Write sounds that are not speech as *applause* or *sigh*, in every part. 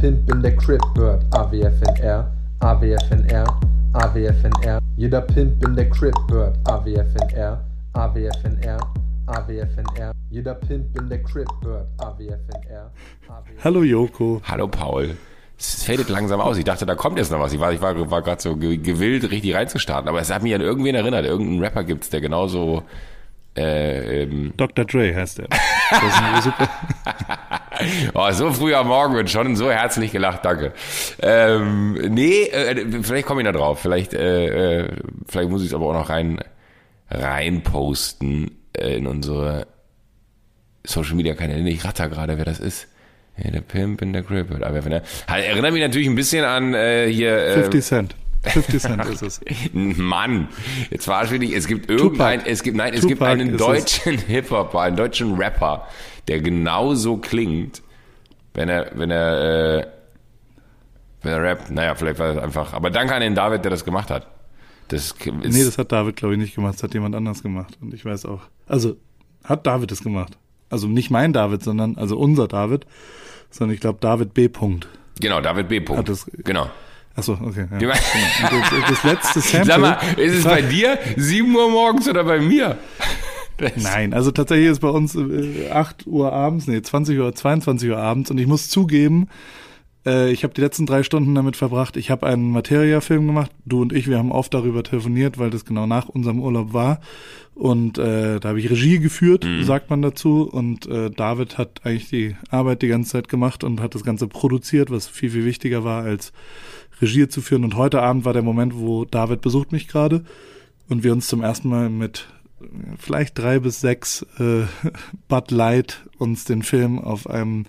Pimp in der Crib hört AWFNR, AWFNR, AWFNR. Jeder Pimp in der Crib hört AWFNR, AWFNR, AWFNR. Jeder Pimp in der Crib hört AWFNR. AWFNR. Hallo Joko. Hallo Paul. Es fadet langsam aus. Ich dachte, da kommt jetzt noch was. Ich war, ich war, war gerade so ge- gewillt, richtig reinzustarten. Aber es hat mich an irgendwen erinnert. Irgendeinen Rapper gibt's, der genauso äh, ähm, Dr. Dre heißt er. *laughs* Oh, so früh am Morgen wird schon so herzlich gelacht, danke. Ähm, nee, äh, vielleicht komme ich da drauf. Vielleicht, äh, äh, vielleicht muss ich es aber auch noch rein, rein posten äh, in unsere Social Media Kanäle. Ich ratter gerade, wer das ist. Ja, der Pimp in der Crib. Aber wenn er, halt, erinnert mich natürlich ein bisschen an äh, hier. Äh, 50 Cent. 50 Cent *laughs* ist es. Mann, jetzt war es wirklich, es gibt irgendein, es gibt, nein, es gibt Tupac einen ist deutschen *laughs* Hip-Hopper, einen deutschen Rapper, der genauso klingt, wenn er, wenn er, äh, wenn er rappt. Naja, vielleicht war das einfach, aber danke an den David, der das gemacht hat. Das ist, Nee, das hat David, glaube ich, nicht gemacht. Das hat jemand anders gemacht. Und ich weiß auch. Also, hat David das gemacht. Also nicht mein David, sondern, also unser David. Sondern ich glaube David B. Punkt. genau, David B. Punkt. Hat das- genau. Achso, okay. Ja. Genau. Das, das letzte Sample. *laughs* Sag mal, ist es bei dir 7 Uhr morgens oder bei mir? Das- Nein, also tatsächlich ist bei uns äh, 8 Uhr abends, nee, 20 Uhr, 22 Uhr abends und ich muss zugeben, äh, ich habe die letzten drei Stunden damit verbracht. Ich habe einen Materia-Film gemacht. Du und ich, wir haben oft darüber telefoniert, weil das genau nach unserem Urlaub war. Und äh, da habe ich Regie geführt, sagt man dazu. Und äh, David hat eigentlich die Arbeit die ganze Zeit gemacht und hat das Ganze produziert, was viel, viel wichtiger war, als Regie zu führen. Und heute Abend war der Moment, wo David besucht mich gerade und wir uns zum ersten Mal mit äh, vielleicht drei bis sechs äh, *laughs* Bud Light uns den Film auf einem,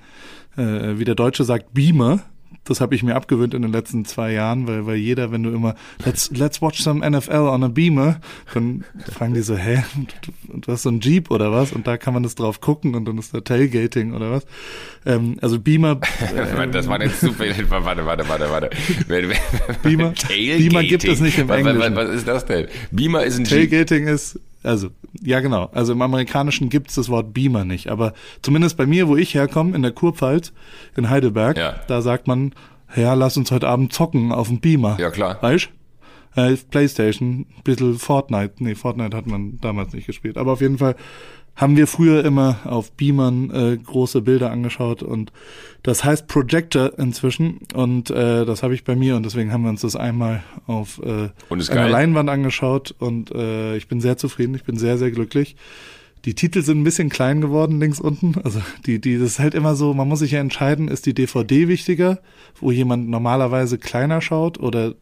äh, wie der Deutsche sagt, Beamer. Das habe ich mir abgewöhnt in den letzten zwei Jahren, weil, weil jeder, wenn du immer let's let's watch some NFL on a Beamer, dann fragen die so, hä, du, du hast so ein Jeep oder was? Und da kann man das drauf gucken und dann ist da Tailgating oder was? Ähm, also Beamer, *laughs* äh, Das war jetzt zu viel. Warte, warte, warte, warte. Beamer- Tailgating. Beamer gibt es nicht im was, was, Englischen. was ist das denn? Beamer ist ein Jeep. Tailgating ist, also, ja genau. Also im Amerikanischen gibt's das Wort Beamer nicht. Aber zumindest bei mir, wo ich herkomme, in der Kurpfalz, in Heidelberg, Ja. da sagt man, ja, lass uns heute Abend zocken auf dem Beamer. Ja, klar. Weißt äh, Playstation, bisschen Fortnite. Nee, Fortnite hat man damals nicht gespielt. Aber auf jeden Fall haben wir früher immer auf Beamern äh, große Bilder angeschaut und das heißt Projector inzwischen und äh, das habe ich bei mir und deswegen haben wir uns das einmal auf äh, einer geil? Leinwand angeschaut und äh, ich bin sehr zufrieden, ich bin sehr, sehr glücklich. Die Titel sind ein bisschen klein geworden links unten. Also die, die, das ist halt immer so, man muss sich ja entscheiden, ist die DVD wichtiger, wo jemand normalerweise kleiner schaut oder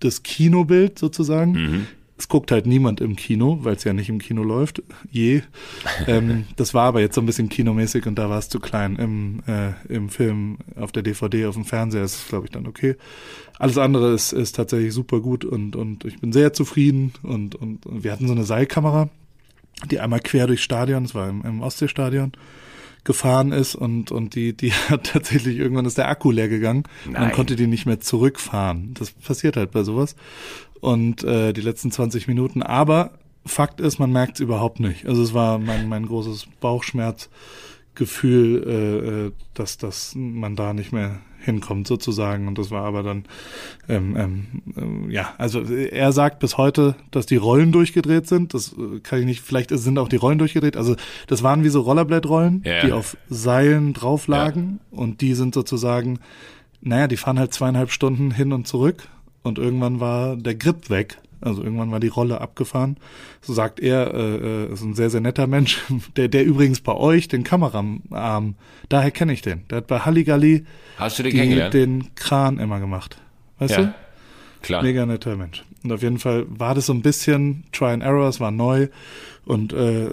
das Kinobild sozusagen. Mhm. Es guckt halt niemand im Kino, weil es ja nicht im Kino läuft, je. ähm, *laughs* das war aber jetzt so ein bisschen kinomäßig und da war es zu klein. Im, äh, Im Film, auf der DVD, auf dem Fernseher ist es, glaube ich, dann okay. Alles andere ist, ist tatsächlich super gut und, und ich bin sehr zufrieden und, und, und wir hatten so eine Seilkamera, die einmal quer durchs Stadion, das war im, im Ostseestadion, gefahren ist und, und die, die *laughs* hat tatsächlich, irgendwann ist der Akku leer gegangen und Nein. dann konnte die nicht mehr zurückfahren. Das passiert halt bei sowas. Und äh, die letzten 20 Minuten, aber Fakt ist, man merkt es überhaupt nicht. Also es war mein, mein großes Bauchschmerzgefühl, äh, äh, dass, dass man da nicht mehr hinkommt sozusagen. Und das war aber dann, ähm, ähm, ähm, ja, also er sagt bis heute, dass die Rollen durchgedreht sind. Das äh, kann ich nicht, vielleicht sind auch die Rollen durchgedreht. Also das waren wie so Rollerblade-Rollen, Ja. die auf Seilen drauf lagen und die sind sozusagen, naja, die fahren halt zweieinhalb Stunden hin und zurück und irgendwann war der Grip weg. Also irgendwann war die Rolle abgefahren. So sagt er, äh, äh, ist ein sehr, sehr netter Mensch, *laughs* der, der übrigens bei euch den Kameraarm, daher kenne ich den. Der hat bei Halligalli Hast du den die, den Kran immer gemacht. Weißt ja, du? klar. Mega netter Mensch. Und auf jeden Fall war das so ein bisschen Try and Error, es war neu und äh,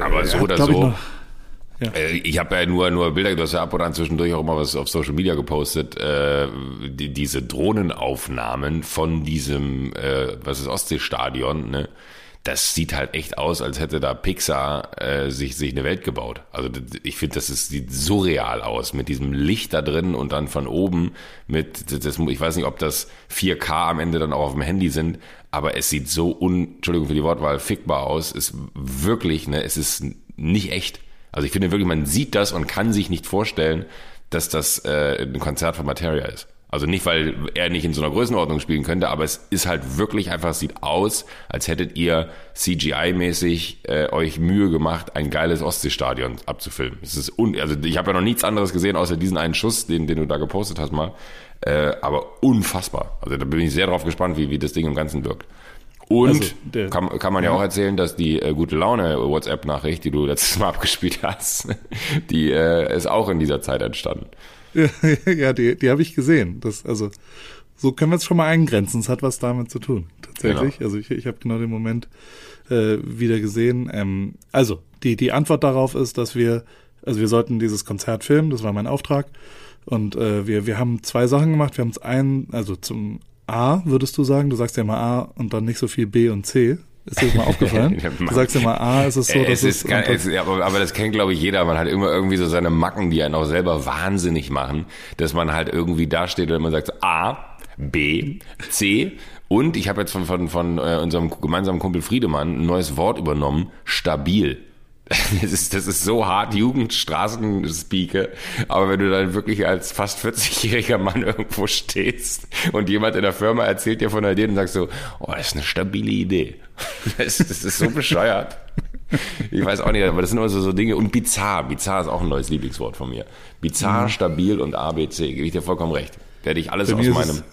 Aber er so hat, oder glaub ich, so. noch- Äh, Ich habe ja nur, nur Bilder, du hast ja ab und an zwischendurch auch immer was auf Social Media gepostet, äh, die, diese Drohnenaufnahmen von diesem, äh, was ist Ostseestadion, ne? Das sieht halt echt aus, als hätte da Pixar äh, sich, sich eine Welt gebaut. Also ich finde, das ist, sieht surreal aus mit diesem Licht da drin und dann von oben mit, das- ich weiß nicht, ob das 4K am Ende dann auch auf dem Handy sind, aber es sieht so un, Entschuldigung für die Wortwahl, fickbar aus. Ist wirklich, ne, es ist nicht echt. Also ich finde wirklich, man sieht das und kann sich nicht vorstellen, dass das äh, ein Konzert von Materia ist. Also nicht, weil er nicht in so einer Größenordnung spielen könnte, aber es ist halt wirklich einfach, es sieht aus, als hättet ihr CGI-mäßig äh, euch Mühe gemacht, ein geiles Ostseestadion abzufilmen. Es ist un also ich habe ja noch nichts anderes gesehen, außer diesen einen Schuss, den, den du da gepostet hast mal. Äh, aber unfassbar. Also da bin ich sehr drauf gespannt, wie, wie das Ding im Ganzen wirkt. Und also kann, kann man ja, auch erzählen, dass die äh, gute Laune WhatsApp-Nachricht, die du *laughs* letztes Mal abgespielt hast, *laughs* die äh, ist auch in dieser Zeit entstanden. *laughs* ja, die, die habe ich gesehen. Das, also, so können wir es schon mal eingrenzen. Es hat was damit zu tun. Tatsächlich. Genau. Also ich, ich habe genau den Moment äh, wieder gesehen. Ähm, also, die, die Antwort darauf ist, dass wir, also wir sollten dieses Konzert filmen, das war mein Auftrag. Und äh, wir, wir haben zwei Sachen gemacht. Wir haben es einen, also zum A, würdest du sagen, du sagst ja immer A und dann nicht so viel B und C. Ist dir das mal *laughs* aufgefallen? du sagst immer A, ist es so, dass es... Ist, es, es aber, aber das kennt, glaube ich, jeder. Man hat immer irgendwie so seine Macken, die einen auch selber wahnsinnig machen, dass man halt irgendwie dasteht und man sagt A, B, C und ich habe jetzt von, von, von äh, unserem gemeinsamen Kumpel Friedemann ein neues Wort übernommen, stabil. *laughs* Das ist, das ist so hart Jugendstraßenspeaker. Aber wenn du dann wirklich als fast 40-jähriger Mann irgendwo stehst und jemand in der Firma erzählt dir von einer Idee und sagst so, oh, das ist eine stabile Idee. *laughs* Das, das ist so bescheuert. Ich weiß auch nicht, aber das sind immer so, so Dinge. Und bizarr. Bizarr ist auch ein neues Lieblingswort von mir. Bizarr, mhm. stabil und ABC. Gebe ich dir vollkommen recht. Werde ich alles bei aus meinem. Es,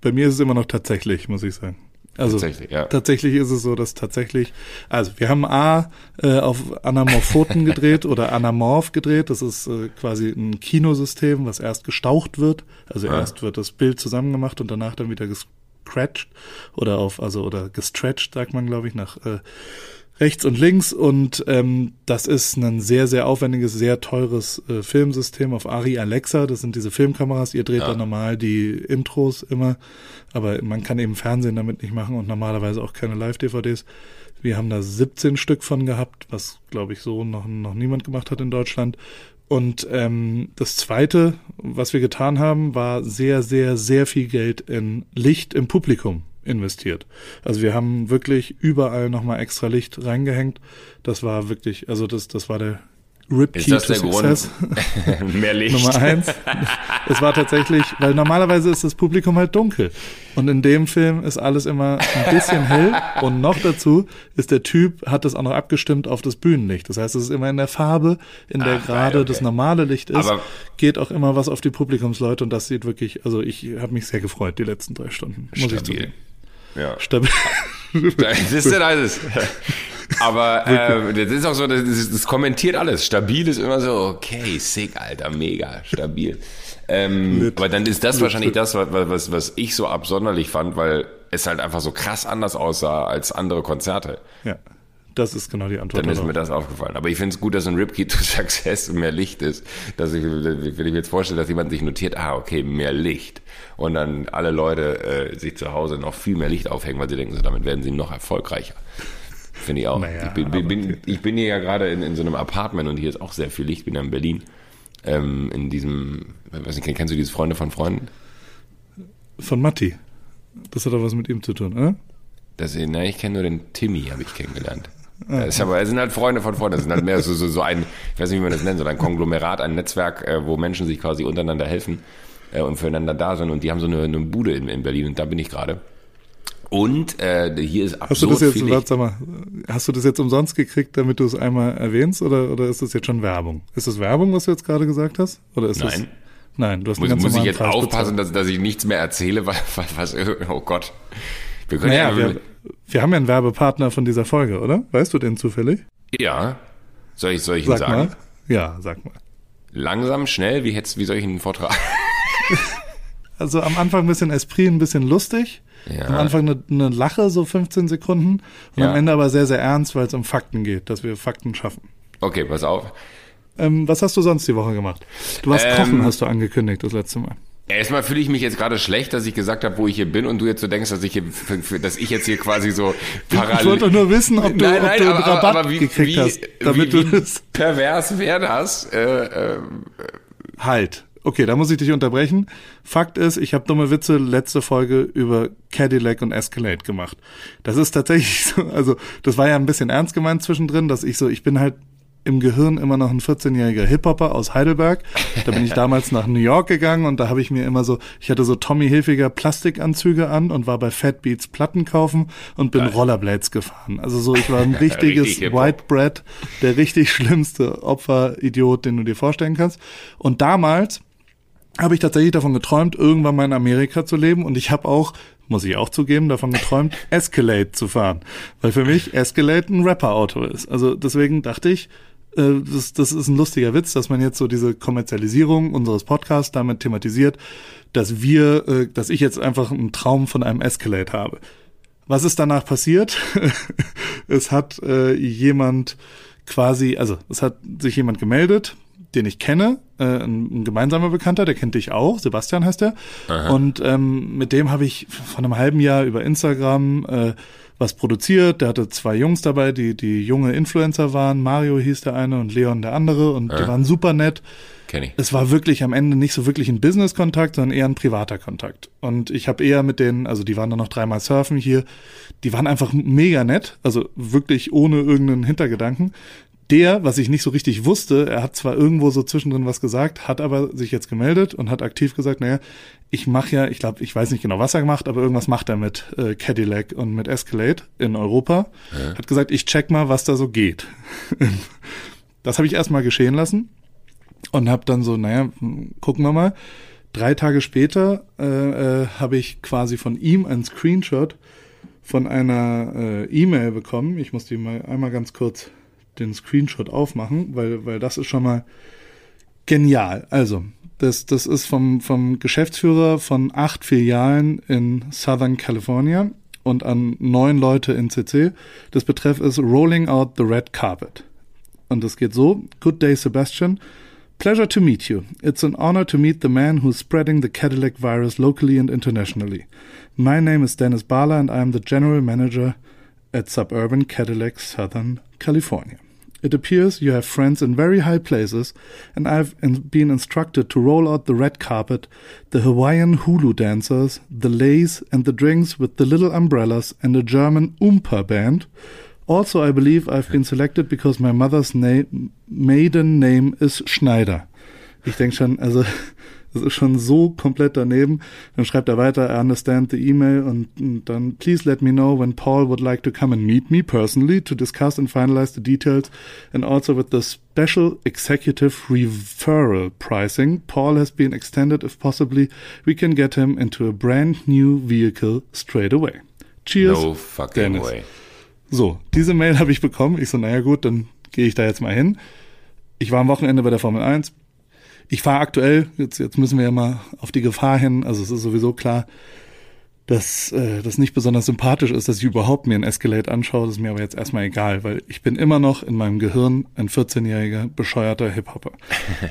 bei mir ist es immer noch tatsächlich, muss ich sagen. Also tatsächlich, ja. tatsächlich ist es so, dass tatsächlich, also wir haben A äh, auf Anamorphoten gedreht oder Anamorph gedreht. Das ist äh, quasi ein Kinosystem, was erst gestaucht wird. Also ja. erst wird das Bild zusammengemacht und danach dann wieder gescratcht oder auf, also oder gestretched, sagt man, glaube ich, nach äh, rechts und links und ähm, das ist ein sehr, sehr aufwendiges, sehr teures äh, Filmsystem auf Ari Alexa. Das sind diese Filmkameras. Ihr dreht ja. da normal die Intros immer, aber man kann eben Fernsehen damit nicht machen und normalerweise auch keine Live-DVDs. Wir haben da 17 Stück von gehabt, was glaube ich so noch, noch niemand gemacht hat in Deutschland. Und ähm, das Zweite, was wir getan haben, war sehr, sehr, sehr viel Geld in Licht im Publikum investiert. Also wir haben wirklich überall nochmal extra Licht reingehängt. Das war wirklich, also das, das war der Rip Key to Success. *laughs* Mehr Licht. Nummer eins. *laughs* Es war tatsächlich, weil normalerweise ist das Publikum halt dunkel. Und in dem Film ist alles immer ein bisschen hell. Und noch dazu ist der Typ, hat das auch noch abgestimmt auf das Bühnenlicht. Das heißt, es ist immer in der Farbe, in der Ach, gerade okay. das normale Licht ist, Aber geht auch immer was auf die Publikumsleute. Und das sieht wirklich, also ich habe mich sehr gefreut, die letzten drei Stunden. Muss stabil. ich zugeben. Ja. Stabil. Das ist ja alles. Aber *laughs* äh, das ist auch so, das, das, kommentiert alles. Stabil ist immer so, okay, sick, Alter, mega, stabil. Ähm, aber dann ist das wahrscheinlich das, was, was, was ich so absonderlich fand, weil es halt einfach so krass anders aussah als andere Konzerte. Ja. Das ist genau die Antwort. Dann ist mir das aufgefallen. Aber ich finde es gut, dass ein Ripkey to *laughs* Success mehr Licht ist. Dass ich, wenn ich mir jetzt vorstelle, dass jemand sich notiert, ah, okay, mehr Licht. Und dann alle Leute äh, sich zu Hause noch viel mehr Licht aufhängen, weil sie denken, so, damit werden sie noch erfolgreicher. Finde ich auch. Naja, ich, bin, bin, ich bin hier ja gerade in, in so einem Apartment und hier ist auch sehr viel Licht. bin ja in Berlin. Ähm, in diesem, weiß nicht, kennst du dieses Freunde von Freunden? Von Matti. Das hat doch was mit ihm zu tun, oder? Das, na, ich kenne nur den Timmy, habe ich kennengelernt. Das ist aber, es sind halt Freunde von Freunden. Das sind halt mehr so, so, so ein, ich weiß nicht, wie man das nennt, so ein Konglomerat, ein Netzwerk, äh, wo Menschen sich quasi untereinander helfen äh, und füreinander da sind. Und die haben so eine, eine Bude in, in Berlin und da bin ich gerade. Und äh, hier ist absurd hast du das jetzt, warte, mal, Hast du das jetzt umsonst gekriegt, damit du es einmal erwähnst, oder, oder ist das jetzt schon Werbung? Ist das Werbung, was du jetzt gerade gesagt hast? Oder ist Nein. Das, nein, du hast muss, muss ich jetzt Preis aufpassen, dass, dass ich nichts mehr erzähle, *laughs* weil, was, oh Gott. Wir können naja, ja, wir, wir haben ja einen Werbepartner von dieser Folge, oder? Weißt du den zufällig? Ja. Soll ich, soll ich ihn sag sagen? Mal. Ja, sag mal. Langsam, schnell, wie, hättest, wie soll ich ihn vortragen? *laughs* also am Anfang ein bisschen Esprit, ein bisschen lustig. Ja. Am Anfang eine, eine Lache, so 15 Sekunden. Und ja. am Ende aber sehr, sehr ernst, weil es um Fakten geht, dass wir Fakten schaffen. Okay, pass auf. Ähm, was hast du sonst die Woche gemacht? Du warst ähm, kochen, hast du angekündigt das letzte Mal. Erstmal fühle ich mich jetzt gerade schlecht, dass ich gesagt habe, wo ich hier bin und du jetzt so denkst, dass ich hier, dass ich jetzt hier quasi so parallel. *laughs* Ich wollte nur wissen, ob du, nein, nein, ob du einen Rabatt aber wie, gekriegt wie, hast, damit wie, du das. Pervers wäre das. Äh, äh, halt. Okay, da muss ich dich unterbrechen. Fakt ist, ich habe dumme Witze letzte Folge über Cadillac und Escalade gemacht. Das ist tatsächlich *laughs* so, also das war ja ein bisschen ernst gemeint zwischendrin, dass ich so, ich bin halt im Gehirn immer noch ein 14-jähriger Hip-Hopper aus Heidelberg. Da bin ich *laughs* damals nach New York gegangen und da habe ich mir immer so, ich hatte so Tommy Hilfiger Plastikanzüge an und war bei Fat Beats Platten kaufen und bin Geil. Rollerblades gefahren. Also so, ich war ein *laughs* richtiges Richtig White Bread, der richtig schlimmste Opferidiot, den du dir vorstellen kannst. Und damals habe ich tatsächlich davon geträumt, irgendwann mal in Amerika zu leben und ich habe auch muss ich auch zugeben, davon geträumt, *laughs* Escalade zu fahren. Weil für mich Escalade ein Rapper-Auto ist. Also deswegen dachte ich, äh, das, das ist ein lustiger Witz, dass man jetzt so diese Kommerzialisierung unseres Podcasts damit thematisiert, dass wir, äh, dass ich jetzt einfach einen Traum von einem Escalade habe. Was ist danach passiert? *laughs* es hat äh, jemand quasi, also es hat sich jemand gemeldet, den ich kenne, äh, ein, ein gemeinsamer Bekannter, der kennt dich auch, Sebastian heißt er. Und ähm, mit dem habe ich vor einem halben Jahr über Instagram äh, was produziert. Der hatte zwei Jungs dabei, die die junge Influencer waren. Mario hieß der eine und Leon der andere und ja. die waren super nett. Kenn ich. Es war wirklich am Ende nicht so wirklich ein Business-Kontakt, sondern eher ein privater Kontakt. Und ich habe eher mit denen, also die waren dann noch dreimal surfen hier, die waren einfach mega nett, also wirklich ohne irgendeinen Hintergedanken der, was ich nicht so richtig wusste, er hat zwar irgendwo so zwischendrin was gesagt, hat aber sich jetzt gemeldet und hat aktiv gesagt, naja, ich mache ja, ich glaube, ich weiß nicht genau, was er gemacht, aber irgendwas macht er mit äh, Cadillac und mit Escalade in Europa. Ja. Hat gesagt, ich check mal, was da so geht. *laughs* das habe ich erstmal geschehen lassen und habe dann so, naja, gucken wir mal. Drei Tage später äh, äh, habe ich quasi von ihm ein Screenshot von einer äh, E-Mail bekommen. Ich muss die mal einmal ganz kurz den Screenshot aufmachen, weil, weil das ist schon mal genial. Also, das, das ist vom, vom Geschäftsführer von acht Filialen in Southern California und an neun Leute in CC. Das Betreff ist Rolling Out the Red Carpet. Und es geht so. Good day, Sebastian. Pleasure to meet you. It's an honor to meet the man who's spreading the Cadillac virus locally and internationally. My name is Dennis Bala and I am the general manager at Suburban Cadillac Southern California. It appears you have friends in very high places, and I've been instructed to roll out the red carpet, the Hawaiian hulu dancers, the lays, and the drinks with the little umbrellas and a German Oompa band. Also, I believe I've been selected because my mother's maiden name is Schneider. Ich denke schon, also Das ist schon so komplett daneben. Dann schreibt er weiter, I understand the email und, und dann, please let me know when Paul would like to come and meet me personally to discuss and finalize the details and also with the special executive referral pricing. Paul has been extended if possibly we can get him into a brand new vehicle straight away. Cheers. No fucking Dennis. way. So, diese Mail *laughs* habe ich bekommen. Ich so, naja gut, dann gehe ich da jetzt mal hin. Ich war am Wochenende bei der Formel 1, ich fahre aktuell, jetzt, jetzt müssen wir ja mal auf die Gefahr hin, also es ist sowieso klar, dass äh, das nicht besonders sympathisch ist, dass ich überhaupt mir ein Escalade anschaue. Das ist mir aber jetzt erstmal egal, weil ich bin immer noch in meinem Gehirn ein 14-jähriger bescheuerter Hip-Hopper.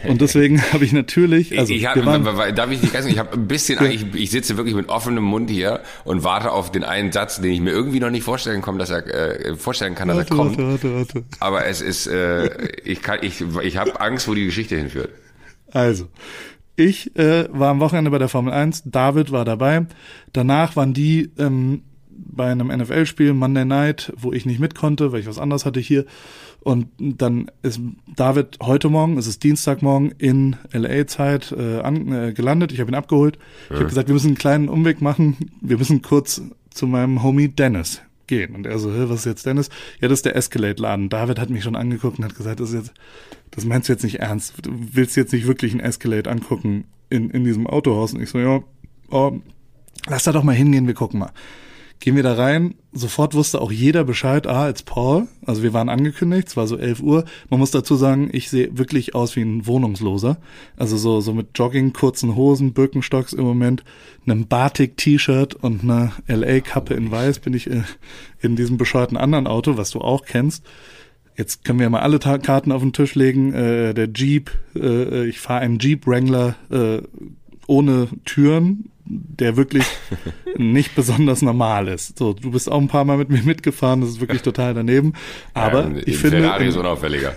Und deswegen *laughs* habe ich natürlich, also ich hab, waren, darf ich nicht ganz, ich habe ein bisschen, ja. ich, ich sitze wirklich mit offenem Mund hier und warte auf den einen Satz, den ich mir irgendwie noch nicht vorstellen kann, dass er äh, vorstellen kann, dass warte, er kommt. Warte, warte, warte. Aber es ist, äh, ich kann, ich, ich habe Angst, wo die Geschichte hinführt. Also, ich äh, war am Wochenende bei der Formel 1, David war dabei. Danach waren die ähm, bei einem NFL-Spiel Monday Night, wo ich nicht mit konnte, weil ich was anderes hatte hier. Und dann ist David heute Morgen, es ist Dienstagmorgen in LA-Zeit äh, äh, gelandet. Ich habe ihn abgeholt. Ich habe gesagt, wir müssen einen kleinen Umweg machen. Wir müssen kurz zu meinem Homie Dennis gehen. Und er so, was ist jetzt Dennis? Ja, das ist der Escalade-Laden. David hat mich schon angeguckt und hat gesagt, das ist jetzt das meinst du jetzt nicht ernst? Du willst jetzt nicht wirklich ein Escalade angucken in, in diesem Autohaus? Und ich so, ja, oh, lass da doch mal hingehen, wir gucken mal. Gehen wir da rein, sofort wusste auch jeder Bescheid, ah, it's Paul. Also wir waren angekündigt, es war so 11 Uhr. Man muss dazu sagen, ich sehe wirklich aus wie ein Wohnungsloser. Also so, so mit Jogging, kurzen Hosen, Birkenstocks im Moment, einem Batik-T-Shirt und einer LA-Kappe in weiß bin ich in, in diesem bescheuerten anderen Auto, was du auch kennst. Jetzt können wir mal alle Ta Karten auf den Tisch legen. Äh, der Jeep, äh, ich fahre einen Jeep Wrangler äh, ohne Türen, der wirklich *laughs* nicht besonders normal ist. So, du bist auch ein paar Mal mit mir mitgefahren, das ist wirklich total daneben. Aber ja, ich finde. Ferrari ist unauffälliger.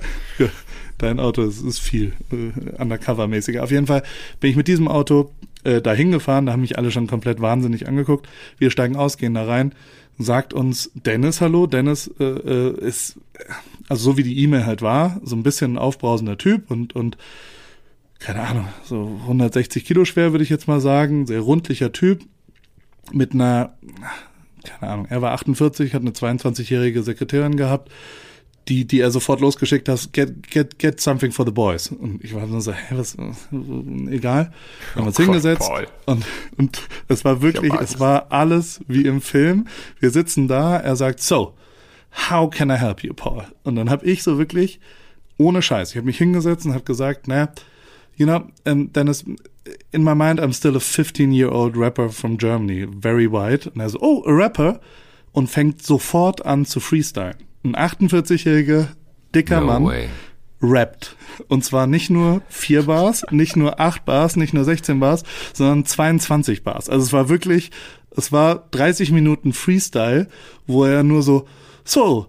Dein Auto ist, ist viel äh, undercover-mäßiger. Auf jeden Fall bin ich mit diesem Auto äh, da hingefahren, da haben mich alle schon komplett wahnsinnig angeguckt. Wir steigen aus, gehen da rein sagt uns Dennis Hallo. Dennis äh, äh, ist also so wie die E-Mail halt war, so ein bisschen ein aufbrausender Typ und, und keine Ahnung, so 160 Kilo schwer, würde ich jetzt mal sagen, sehr rundlicher Typ mit einer, keine Ahnung, er war 48, hat eine 22-jährige Sekretärin gehabt, die, die er sofort losgeschickt hat, get, get, get something for the boys. Und ich war nur so, hä, was, egal. Haben wir uns oh hingesetzt und, und es war wirklich, es war alles wie im Film. Wir sitzen da, er sagt, so, how can I help you, Paul? Und dann habe ich so wirklich, ohne Scheiß, ich habe mich hingesetzt und habe gesagt, naja, you know, and then it's, in my mind, I'm still a 15-year-old rapper from Germany, very white. Und er so, oh, a rapper. Und fängt sofort an zu freestylen. Ein 48-jähriger, dicker no Mann way. rappt. Und zwar nicht nur vier Bars, nicht nur acht Bars, nicht nur 16 Bars, sondern 22 Bars. Also es war wirklich, es war 30 Minuten Freestyle, wo er nur so, so,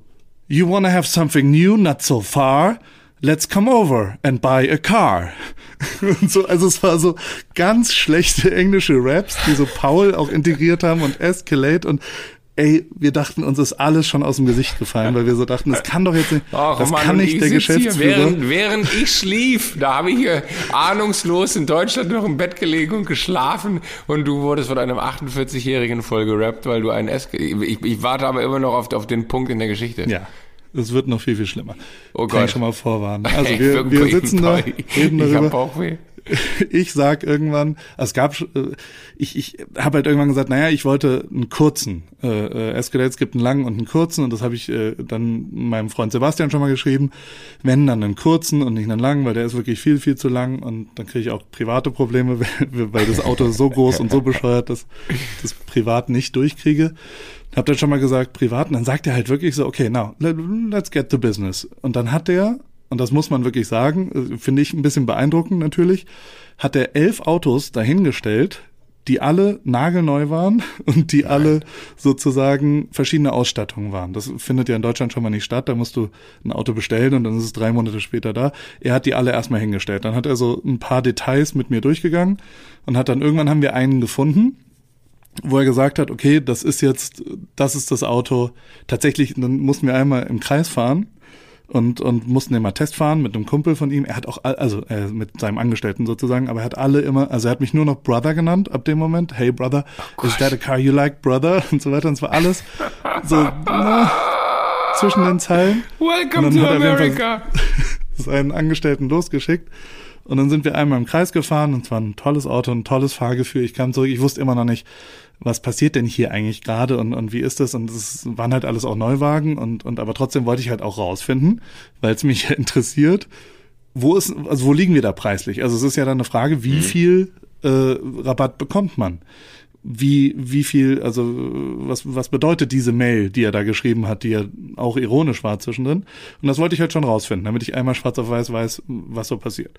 you wanna have something new, not so far? Let's come over and buy a car. *laughs* Und so, also es war so ganz schlechte englische Raps, die so Paul auch integriert haben und Escalate und ey, wir dachten uns ist alles schon aus dem Gesicht gefallen, weil wir so dachten, das kann doch jetzt nicht, Ach, das Mann, kann nicht der Geschäftsführer. Während, während ich schlief, da habe ich hier ahnungslos in Deutschland noch im Bett gelegen und geschlafen und du wurdest von einem 48-Jährigen voll gerappt, weil du ein S, ich, ich warte aber immer noch auf, auf den Punkt in der Geschichte. Ja. Es wird noch viel, viel schlimmer. Oh Gott. Kann ich schon mal vorwarnen. Also *laughs* wir, wir sitzen da, reden darüber. Ich hab Bauchweh. *laughs* Ich sag irgendwann, es gab, äh, ich, ich habe halt irgendwann gesagt, naja, ich wollte einen kurzen. Äh, äh, Escalates gibt einen langen und einen kurzen und das habe ich äh, dann meinem Freund Sebastian schon mal geschrieben. Wenn, dann einen kurzen und nicht einen langen, weil der ist wirklich viel, viel zu lang und dann kriege ich auch private Probleme, *laughs* weil das Auto so groß und so bescheuert, dass ich das privat nicht durchkriege hab dann schon mal gesagt, privat, und dann sagt er halt wirklich so, okay, now, let's get to business. Und dann hat der, und das muss man wirklich sagen, äh, finde ich ein bisschen beeindruckend natürlich, hat er elf Autos dahingestellt, die alle nagelneu waren *laughs* und die alle sozusagen verschiedene Ausstattungen waren. Das findet ja in Deutschland schon mal nicht statt. Da musst du ein Auto bestellen und dann ist es drei Monate später da. Er hat die alle erstmal hingestellt. Dann hat er so ein paar Details mit mir durchgegangen und hat dann irgendwann haben wir einen gefunden wo er gesagt hat, okay, das ist jetzt, das ist das Auto. Tatsächlich, dann mussten wir einmal im Kreis fahren und, und mussten immer Test fahren mit einem Kumpel von ihm. Er hat auch, also äh, mit seinem Angestellten sozusagen, aber er hat alle immer, also er hat mich nur noch Brother genannt ab dem Moment. Hey Brother, oh is that a car you like, Brother? *laughs* Und so weiter. Und war alles so na, zwischen den Zeilen. Welcome to America. *laughs* seinen Angestellten losgeschickt. Und dann sind wir einmal im Kreis gefahren und es war ein tolles Auto, ein tolles Fahrgefühl. Ich kam zurück, ich wusste immer noch nicht, was passiert denn hier eigentlich gerade und, und wie ist das? Und es waren halt alles auch Neuwagen und, und aber trotzdem wollte ich halt auch rausfinden, weil es mich *laughs* interessiert, wo ist, also wo liegen wir da preislich? Also es ist ja dann eine Frage, wie mhm. viel äh, Rabatt bekommt man? Wie, wie viel, also was, was bedeutet diese Mail, die er da geschrieben hat, die ja auch ironisch war zwischendrin? Und das wollte ich halt schon rausfinden, damit ich einmal schwarz auf weiß weiß, was so passiert.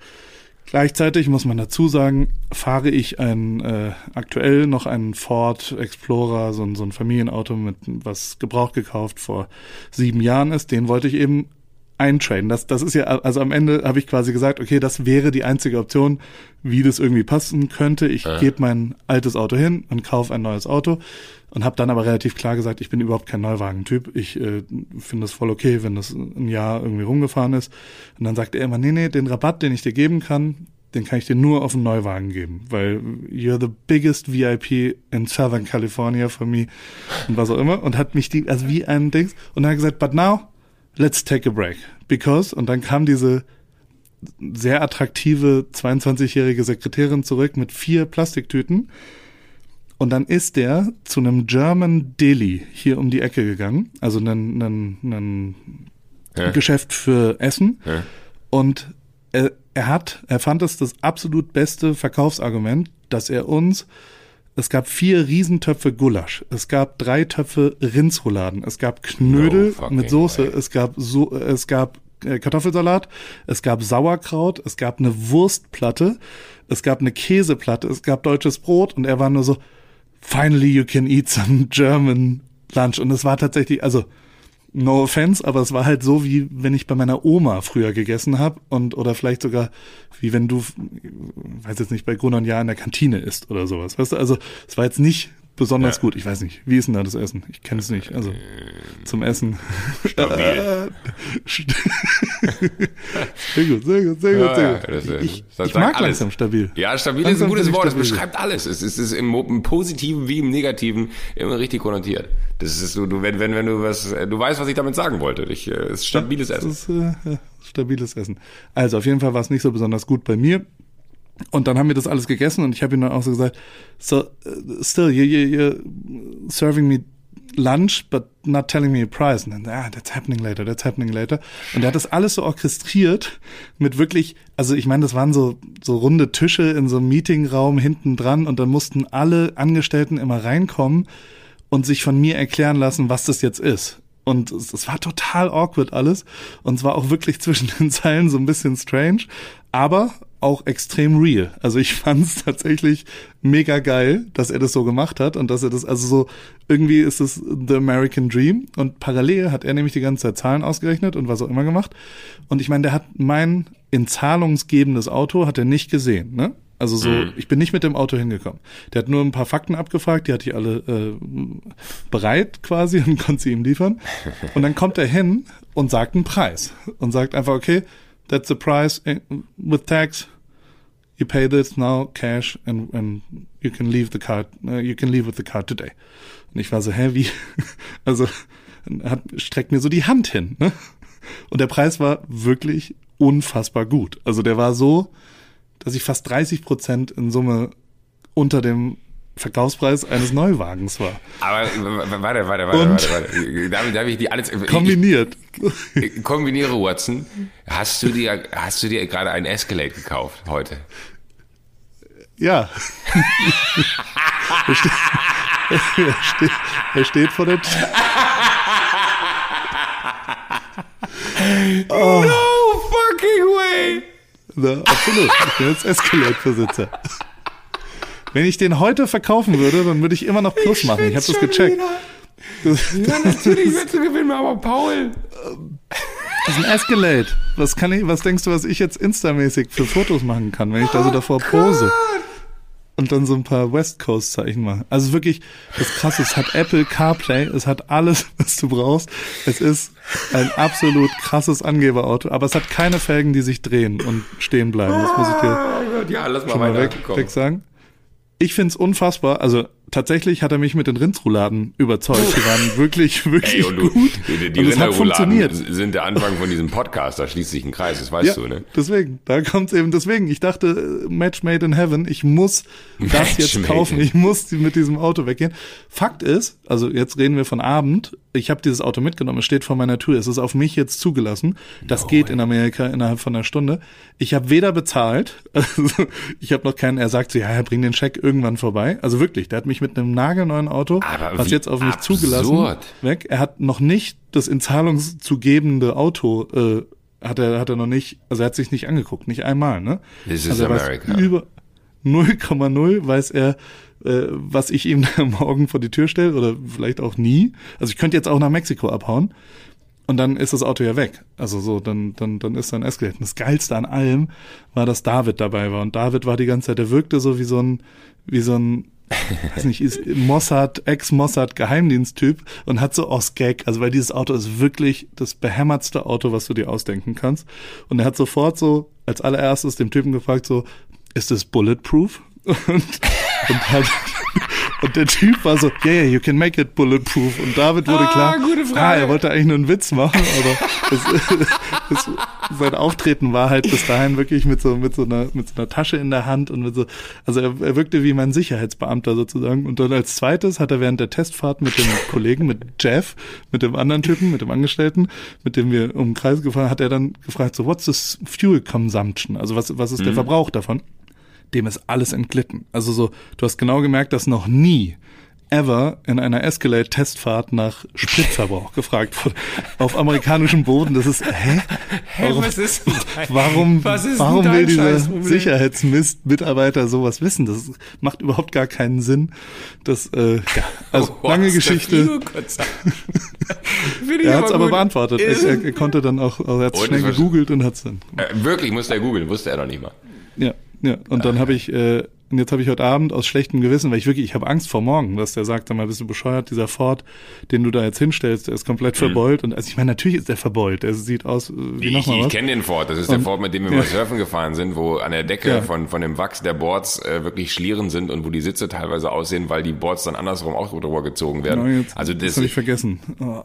Gleichzeitig muss man dazu sagen, fahre ich ein äh, aktuell noch einen Ford Explorer, so ein, so ein Familienauto mit was gebraucht gekauft vor sieben Jahren ist. Den wollte ich eben eintraden. Das, das ist ja, also am Ende habe ich quasi gesagt, okay, das wäre die einzige Option, wie das irgendwie passen könnte. Ich äh. gebe mein altes Auto hin und kaufe ein neues Auto und habe dann aber relativ klar gesagt, ich bin überhaupt kein Neuwagentyp. Ich äh, finde es voll okay, wenn das ein Jahr irgendwie rumgefahren ist. Und dann sagt er immer, nee, nee, den Rabatt, den ich dir geben kann, den kann ich dir nur auf einen Neuwagen geben, weil you're the biggest VIP in Southern California for me und was auch immer und hat mich die, also wie ein Dings und dann hat gesagt, but now let's take a break. Because, und dann kam diese sehr attraktive 22-jährige Sekretärin zurück mit vier Plastiktüten. Und dann ist der zu einem German Deli hier um die Ecke gegangen, also ein, ein, ein ja. Geschäft für Essen. Ja. Und er, er hat, er fand es das absolut beste Verkaufsargument, dass er uns es gab vier Riesentöpfe Gulasch. Es gab drei Töpfe Rindsrouladen. Es gab Knödel no mit Soße. Way. Es gab so, es gab äh, Kartoffelsalat. Es gab Sauerkraut. Es gab eine Wurstplatte. Es gab eine Käseplatte. Es gab deutsches Brot. Und er war nur so, finally you can eat some German lunch. Und es war tatsächlich, also, no offense, aber es war halt so, wie wenn ich bei meiner Oma früher gegessen habe und oder vielleicht sogar wie wenn du, weiß jetzt nicht, bei Grun und Jahr in der Kantine isst oder sowas. Weißt du, also es war jetzt nicht besonders Ja. gut. Ich weiß nicht, wie ist denn da das Essen? Ich kenne es nicht. Also zum Essen. Stabil. *laughs* sehr gut, sehr gut, sehr gut, Ja, sehr ja, gut. das, äh, ich ich mag alles. langsam stabil. Ja, stabil ist Langsam ein gutes Wort. Es beschreibt alles. Es ist, es ist im, im Positiven wie im Negativen immer richtig konnotiert. Das ist so, du, wenn, wenn, wenn du was, du weißt, was ich damit sagen wollte. Ich, äh, es ist stabiles Essen. ist äh, ja, stabiles Essen. Also auf jeden Fall war es nicht so besonders gut bei mir. Und dann haben wir das alles gegessen und ich habe ihm dann auch so gesagt, so, uh, still, you, you, you're serving me lunch, but not telling me a price. Und dann, ah, that's happening later, that's happening later. Und er hat das alles so orchestriert mit wirklich, also ich meine, das waren so, so runde Tische in so einem Meetingraum hinten dran und dann mussten alle Angestellten immer reinkommen und sich von mir erklären lassen, was das jetzt ist. Und es, es war total awkward alles. Und es war auch wirklich zwischen den Zeilen so ein bisschen strange, aber auch extrem real. Also ich fand es *laughs* tatsächlich mega geil, dass er das so gemacht hat und dass er das, also so, irgendwie ist es the American Dream. Und parallel hat er nämlich die ganze Zeit Zahlen ausgerechnet und was auch immer gemacht. Und ich meine, der hat mein in zahlungsgebendes Auto hat er nicht gesehen, ne? Also so, ich bin nicht mit dem Auto hingekommen. Der hat nur ein paar Fakten abgefragt, die hatte ich alle äh, bereit quasi *laughs* und konnte sie ihm liefern. Und dann kommt er hin und sagt einen Preis und sagt einfach, okay, that's the price eh, with tax. You pay this now cash and, and you can leave the car, uh, you can leave with the car today. Und ich war so, hä, wie? *laughs* Also hat, streckt mir so die Hand hin. Ne? Und der Preis war wirklich unfassbar gut. Also der war so, dass ich fast 30 Prozent in Summe unter dem Verkaufspreis eines Neuwagens war. Aber warte, warte, warte, Und- warte, warte. Darf, darf ich die alles Kombiniert. Ich, ich, kombiniere Watson. Hast du dir, hast du dir gerade ein Escalade gekauft heute? Ja. *laughs* er, steht, er, steht, er steht vor der Tür. No fucking way! Na, absolut. Ich bin jetzt Escalade-Besitzer. Wenn ich den heute verkaufen würde, dann würde ich immer noch Plus machen. Ich habe das gecheckt. Das, Ja, natürlich willst du gewinnen, aber Paul. das ist ein Escalade. Was kann ich, was denkst du, was ich jetzt instamäßig für Fotos machen kann, wenn ich da so davor pose? Und dann so ein paar West Coast Zeichen mache. Also wirklich, das krasse, es hat Apple CarPlay, es hat alles, *laughs* was du brauchst. Es ist ein absolut krasses Angeberauto, aber es hat keine Felgen, die sich drehen und stehen bleiben. Das muss ich dir Oh Gott, ja, lass mal schon mal weg, weg sagen. Ich find's unfassbar. Also tatsächlich hat er mich mit den Rindsrouladen überzeugt. Die waren wirklich, *laughs* wirklich Ey, du, gut. die, die Rinderrouladen funktioniert. sind der Anfang von diesem Podcast. Da schließt sich ein Kreis, das weißt Ja, du, ne? deswegen, da kommt's eben deswegen. Ich dachte, äh, Match made in heaven. Ich muss das Match jetzt made kaufen. Ich muss mit diesem Auto weggehen. Fakt ist, also jetzt reden wir von Abend. Ich habe dieses Auto mitgenommen. Es steht vor meiner Tür. Es ist auf mich jetzt zugelassen. Das geht in Amerika innerhalb von einer Stunde. Ich habe weder bezahlt, *laughs* also ich habe noch keinen. Er sagt so, ja, ja, bring den Scheck irgendwann vorbei. Also wirklich, der hat mich mit einem nagelneuen Auto, Aber was jetzt auf mich absurd. zugelassen weg. Er hat noch nicht das in Zahlung zu gebende Auto äh, hat er hat er noch nicht, also er hat sich nicht angeguckt, nicht einmal, ne? This is also weiß America. über 0,0 weiß er, äh, was ich ihm *laughs* morgen vor die Tür stelle oder vielleicht auch nie. Also ich könnte jetzt auch nach Mexiko abhauen und dann ist das Auto ja weg. Also so, dann, dann, dann ist sein Escalade. Das Geilste an allem war, dass David dabei war. Und David war die ganze Zeit, der wirkte so wie so ein, wie so ein, weiß nicht, ist Mossad, Ex-Mossad-Geheimdiensttyp und hat so aus Gag, also weil dieses Auto ist wirklich das behämmertste Auto, was du dir ausdenken kannst. Und er hat sofort so als allererstes dem Typen gefragt, so, ist es bulletproof? *laughs* Und, und, hat, und der Typ war so, yeah, you can make it bulletproof. Und David wurde Ah, klar, gute Frage. ah, er wollte eigentlich nur einen Witz machen, aber das, das, *laughs* sein Auftreten war halt bis dahin wirklich mit so, mit so einer, mit so einer Tasche in der Hand und mit so, also er, er wirkte wie mein Sicherheitsbeamter sozusagen. Und dann als zweites hat er während der Testfahrt mit dem Kollegen, mit Jeff, mit dem anderen Typen, mit dem Angestellten, mit dem wir um den Kreis gefahren, hat er dann gefragt, so, what's this fuel consumption? Also was, was ist der Verbrauch davon? Dem ist alles entglitten. Also so, du hast genau gemerkt, dass noch nie ever in einer Escalade-Testfahrt nach Spritverbrauch *laughs* gefragt wurde. Auf amerikanischem Boden, das ist, hä? Warum, was ist *laughs* warum, was ist warum will dieser? Sicherheitsmist-Mitarbeiter sowas wissen? Das macht überhaupt gar keinen Sinn. Das, äh, ja, also Oh, lange Geschichte. *laughs* Er hat es aber beantwortet. Er, er konnte dann auch, also er hat schnell gegoogelt und hat es dann Äh, wirklich, musste er googeln, wusste er noch nicht mal. Ja, ja. Und dann habe ich äh, Und jetzt habe ich heute Abend aus schlechtem Gewissen, weil ich wirklich, ich habe Angst vor morgen, dass der sagt, sag mal, bist du bescheuert, dieser Ford, den du da jetzt hinstellst, der ist komplett mhm. verbeult. Und also ich meine, natürlich ist der verbeult. Der sieht aus äh, wie nochmal was. Ich kenne den Ford. Das ist und, der Ford, mit dem wir ja. mal surfen gefahren sind, wo an der Decke ja. von, von dem Wachs der Boards äh, wirklich Schlieren sind und wo die Sitze teilweise aussehen, weil die Boards dann andersrum auch drüber gezogen werden. Genau, jetzt, also das, das habe ich vergessen. Oh.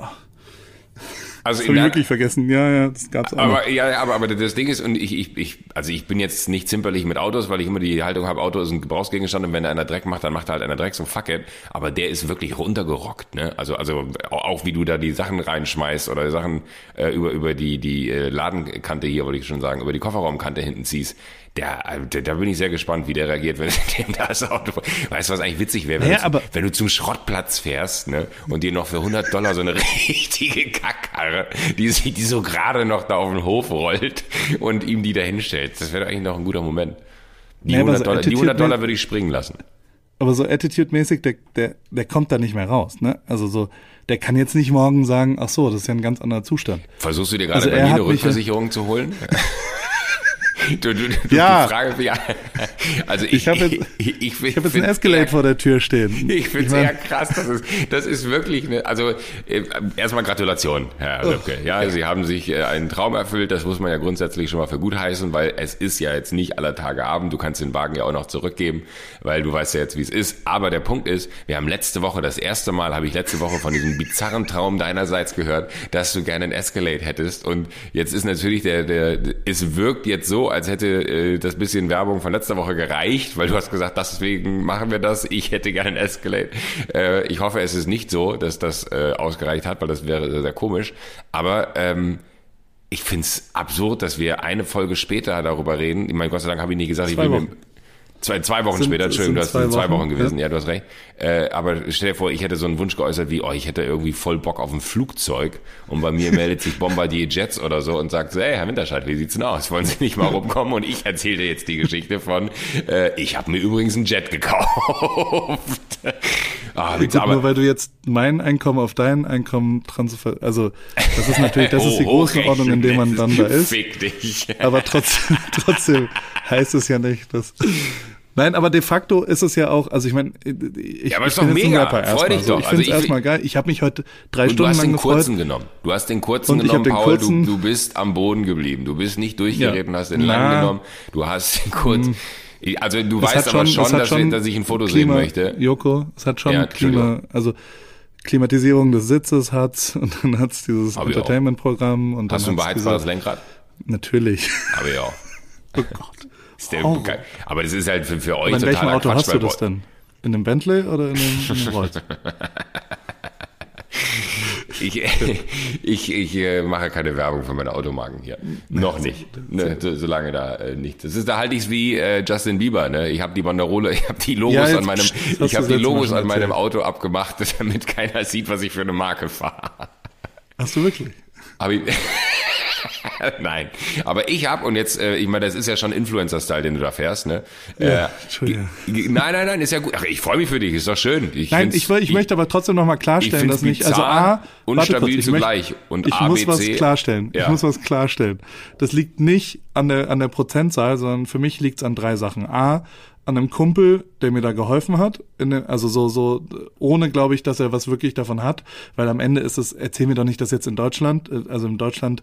Also das habe ich wirklich vergessen. Ja, ja, das gab's auch. Aber ja, aber aber das Ding ist und ich ich ich also ich bin jetzt nicht zimperlich mit Autos, weil ich immer die Haltung habe, Auto ist ein Gebrauchsgegenstand und wenn einer Dreck macht, dann macht er halt einer Dreck, so fuck it. Aber der ist wirklich runtergerockt, ne? Also also auch wie du da die Sachen reinschmeißt oder Sachen äh, über über die die äh, Ladenkante hier, wollte ich schon sagen, über die Kofferraumkante hinten ziehst der, der, da bin ich sehr gespannt, wie der reagiert, wenn *laughs* dem das Auto. Weißt du, was eigentlich witzig wäre, wenn, ja, du, wenn du zum Schrottplatz fährst, ne, und dir noch für 100 Dollar so eine *laughs* richtige Kackkarre, die sich, die so gerade noch da auf den Hof rollt und ihm die da hinstellt. Das wäre eigentlich noch ein guter Moment. Die, ja, 100, so Dollar, die 100 Dollar würde ich springen lassen. Aber so Attitude-mäßig, der, der, der kommt da nicht mehr raus, ne? Also so, der kann jetzt nicht morgen sagen, ach so, das ist ja ein ganz anderer Zustand. Versuchst du dir gerade also bei mir eine Rückversicherung zu holen? *laughs* Du, du, du, ja. du fragst mich, also ich, ich habe jetzt, ich, ich, ich hab jetzt ein Escalade vor der Tür stehen. Ich finde es eher krass, das ist, das ist wirklich eine, also äh, erstmal Gratulation, Herr oh. Röpke. Ja, Sie haben sich äh, einen Traum erfüllt, das muss man ja grundsätzlich schon mal für gut heißen, weil es ist ja jetzt nicht aller Tage Abend, du kannst den Wagen ja auch noch zurückgeben, weil du weißt ja jetzt, wie es ist. Aber der Punkt ist, wir haben letzte Woche, das erste Mal habe ich letzte Woche von diesem bizarren Traum deinerseits gehört, dass du gerne ein Escalade hättest und jetzt ist natürlich der, der, es wirkt jetzt so, als hätte äh, das bisschen Werbung von letzter Woche gereicht, weil du hast gesagt, deswegen machen wir das. Ich hätte gerne ein Escalade. Äh, ich hoffe, es ist nicht so, dass das äh, ausgereicht hat, weil das wäre sehr, sehr komisch. Aber ähm, ich find's absurd, dass wir eine Folge später darüber reden. Ich meine, Gott sei Dank habe ich nicht gesagt, Zwei ich will mir, Zwei, zwei Wochen sind, später, Entschuldigung, du hast zwei, zwei Wochen, Wochen gewesen, ja. ja. du hast recht. Äh, aber stell dir vor, ich hätte so einen Wunsch geäußert wie, oh, ich hätte irgendwie voll Bock auf ein Flugzeug und bei mir meldet sich Bombardier *laughs* Jets oder so und sagt so, hey, Herr Winterscheid, wie sieht's denn aus? Wollen Sie nicht mal rumkommen? Und ich erzähle dir jetzt die Geschichte von, äh, ich habe mir übrigens ein Jet gekauft. *laughs* ah, Gut, aber, nur weil du jetzt mein Einkommen auf dein Einkommen transfer, also das ist natürlich, das ist die *laughs* oh, Größenordnung, in der man dann da ist. Fick dich. Aber trotzdem, trotzdem heißt es ja nicht, dass Nein, aber de facto ist es ja auch, also ich meine, ich, ja, aber ich ist doch mega, freu dich doch. Ich finde es also erstmal geil. Ich habe mich heute drei Stunden lang gefreut. Du hast den kurzen genommen. Du hast den kurzen und genommen, Paul. Kurzen, du, du bist am Boden geblieben. Du bist nicht durchgeritten, ja, hast den lang genommen. Du hast den kurzen. Hm. Also du weißt aber schon, schon, dass, schon dass, ich ein Foto Klima, sehen möchte. Joko, es hat schon ja, Klima, also Klimatisierung des Sitzes hat's *laughs* und dann hat's dieses Entertainment-Programm und Hast dann du ein beheizbares Lenkrad? Natürlich. Aber ja. *laughs* oh Gott. Der, oh. Aber das ist halt für, für euch total In welchem Auto Quatsch, hast du das denn? In einem Bentley oder in einem, in einem Rolls? ich, *laughs* ich, ich äh, mache keine Werbung für meine Automarken hier. Noch nicht. Ne, so, solange da äh, nicht. Das ist, da halte ich es wie äh, Justin Bieber. Ne? Ich habe die Banderole, *laughs* ich habe die Logos ja, an meinem, ich habe die Logos an meinem Auto abgemacht, *laughs* damit keiner sieht, was ich für eine Marke fahre. Hast du wirklich? Hab ich, *laughs* Nein, aber ich habe und jetzt, äh, ich meine, das ist ja schon Influencer-Style, den du da fährst, ne? Ja, äh, Entschuldigung. Nein, nein, nein, ist ja gut. Ach, ich freue mich für dich, ist doch schön. Ich nein, ich, ich, möchte aber trotzdem noch mal klarstellen, dass nicht, also A, unstabil kurz, zugleich möchte, und ich A, muss B, was klarstellen. Ja. Ich muss was klarstellen. Das liegt nicht an der an der Prozentzahl, sondern für mich liegt es an drei Sachen. A, an einem Kumpel, der mir da geholfen hat. Den, also so, so, ohne glaube ich, dass er was wirklich davon hat, weil am Ende ist es, erzähl mir doch nicht, dass jetzt in Deutschland, äh, also in Deutschland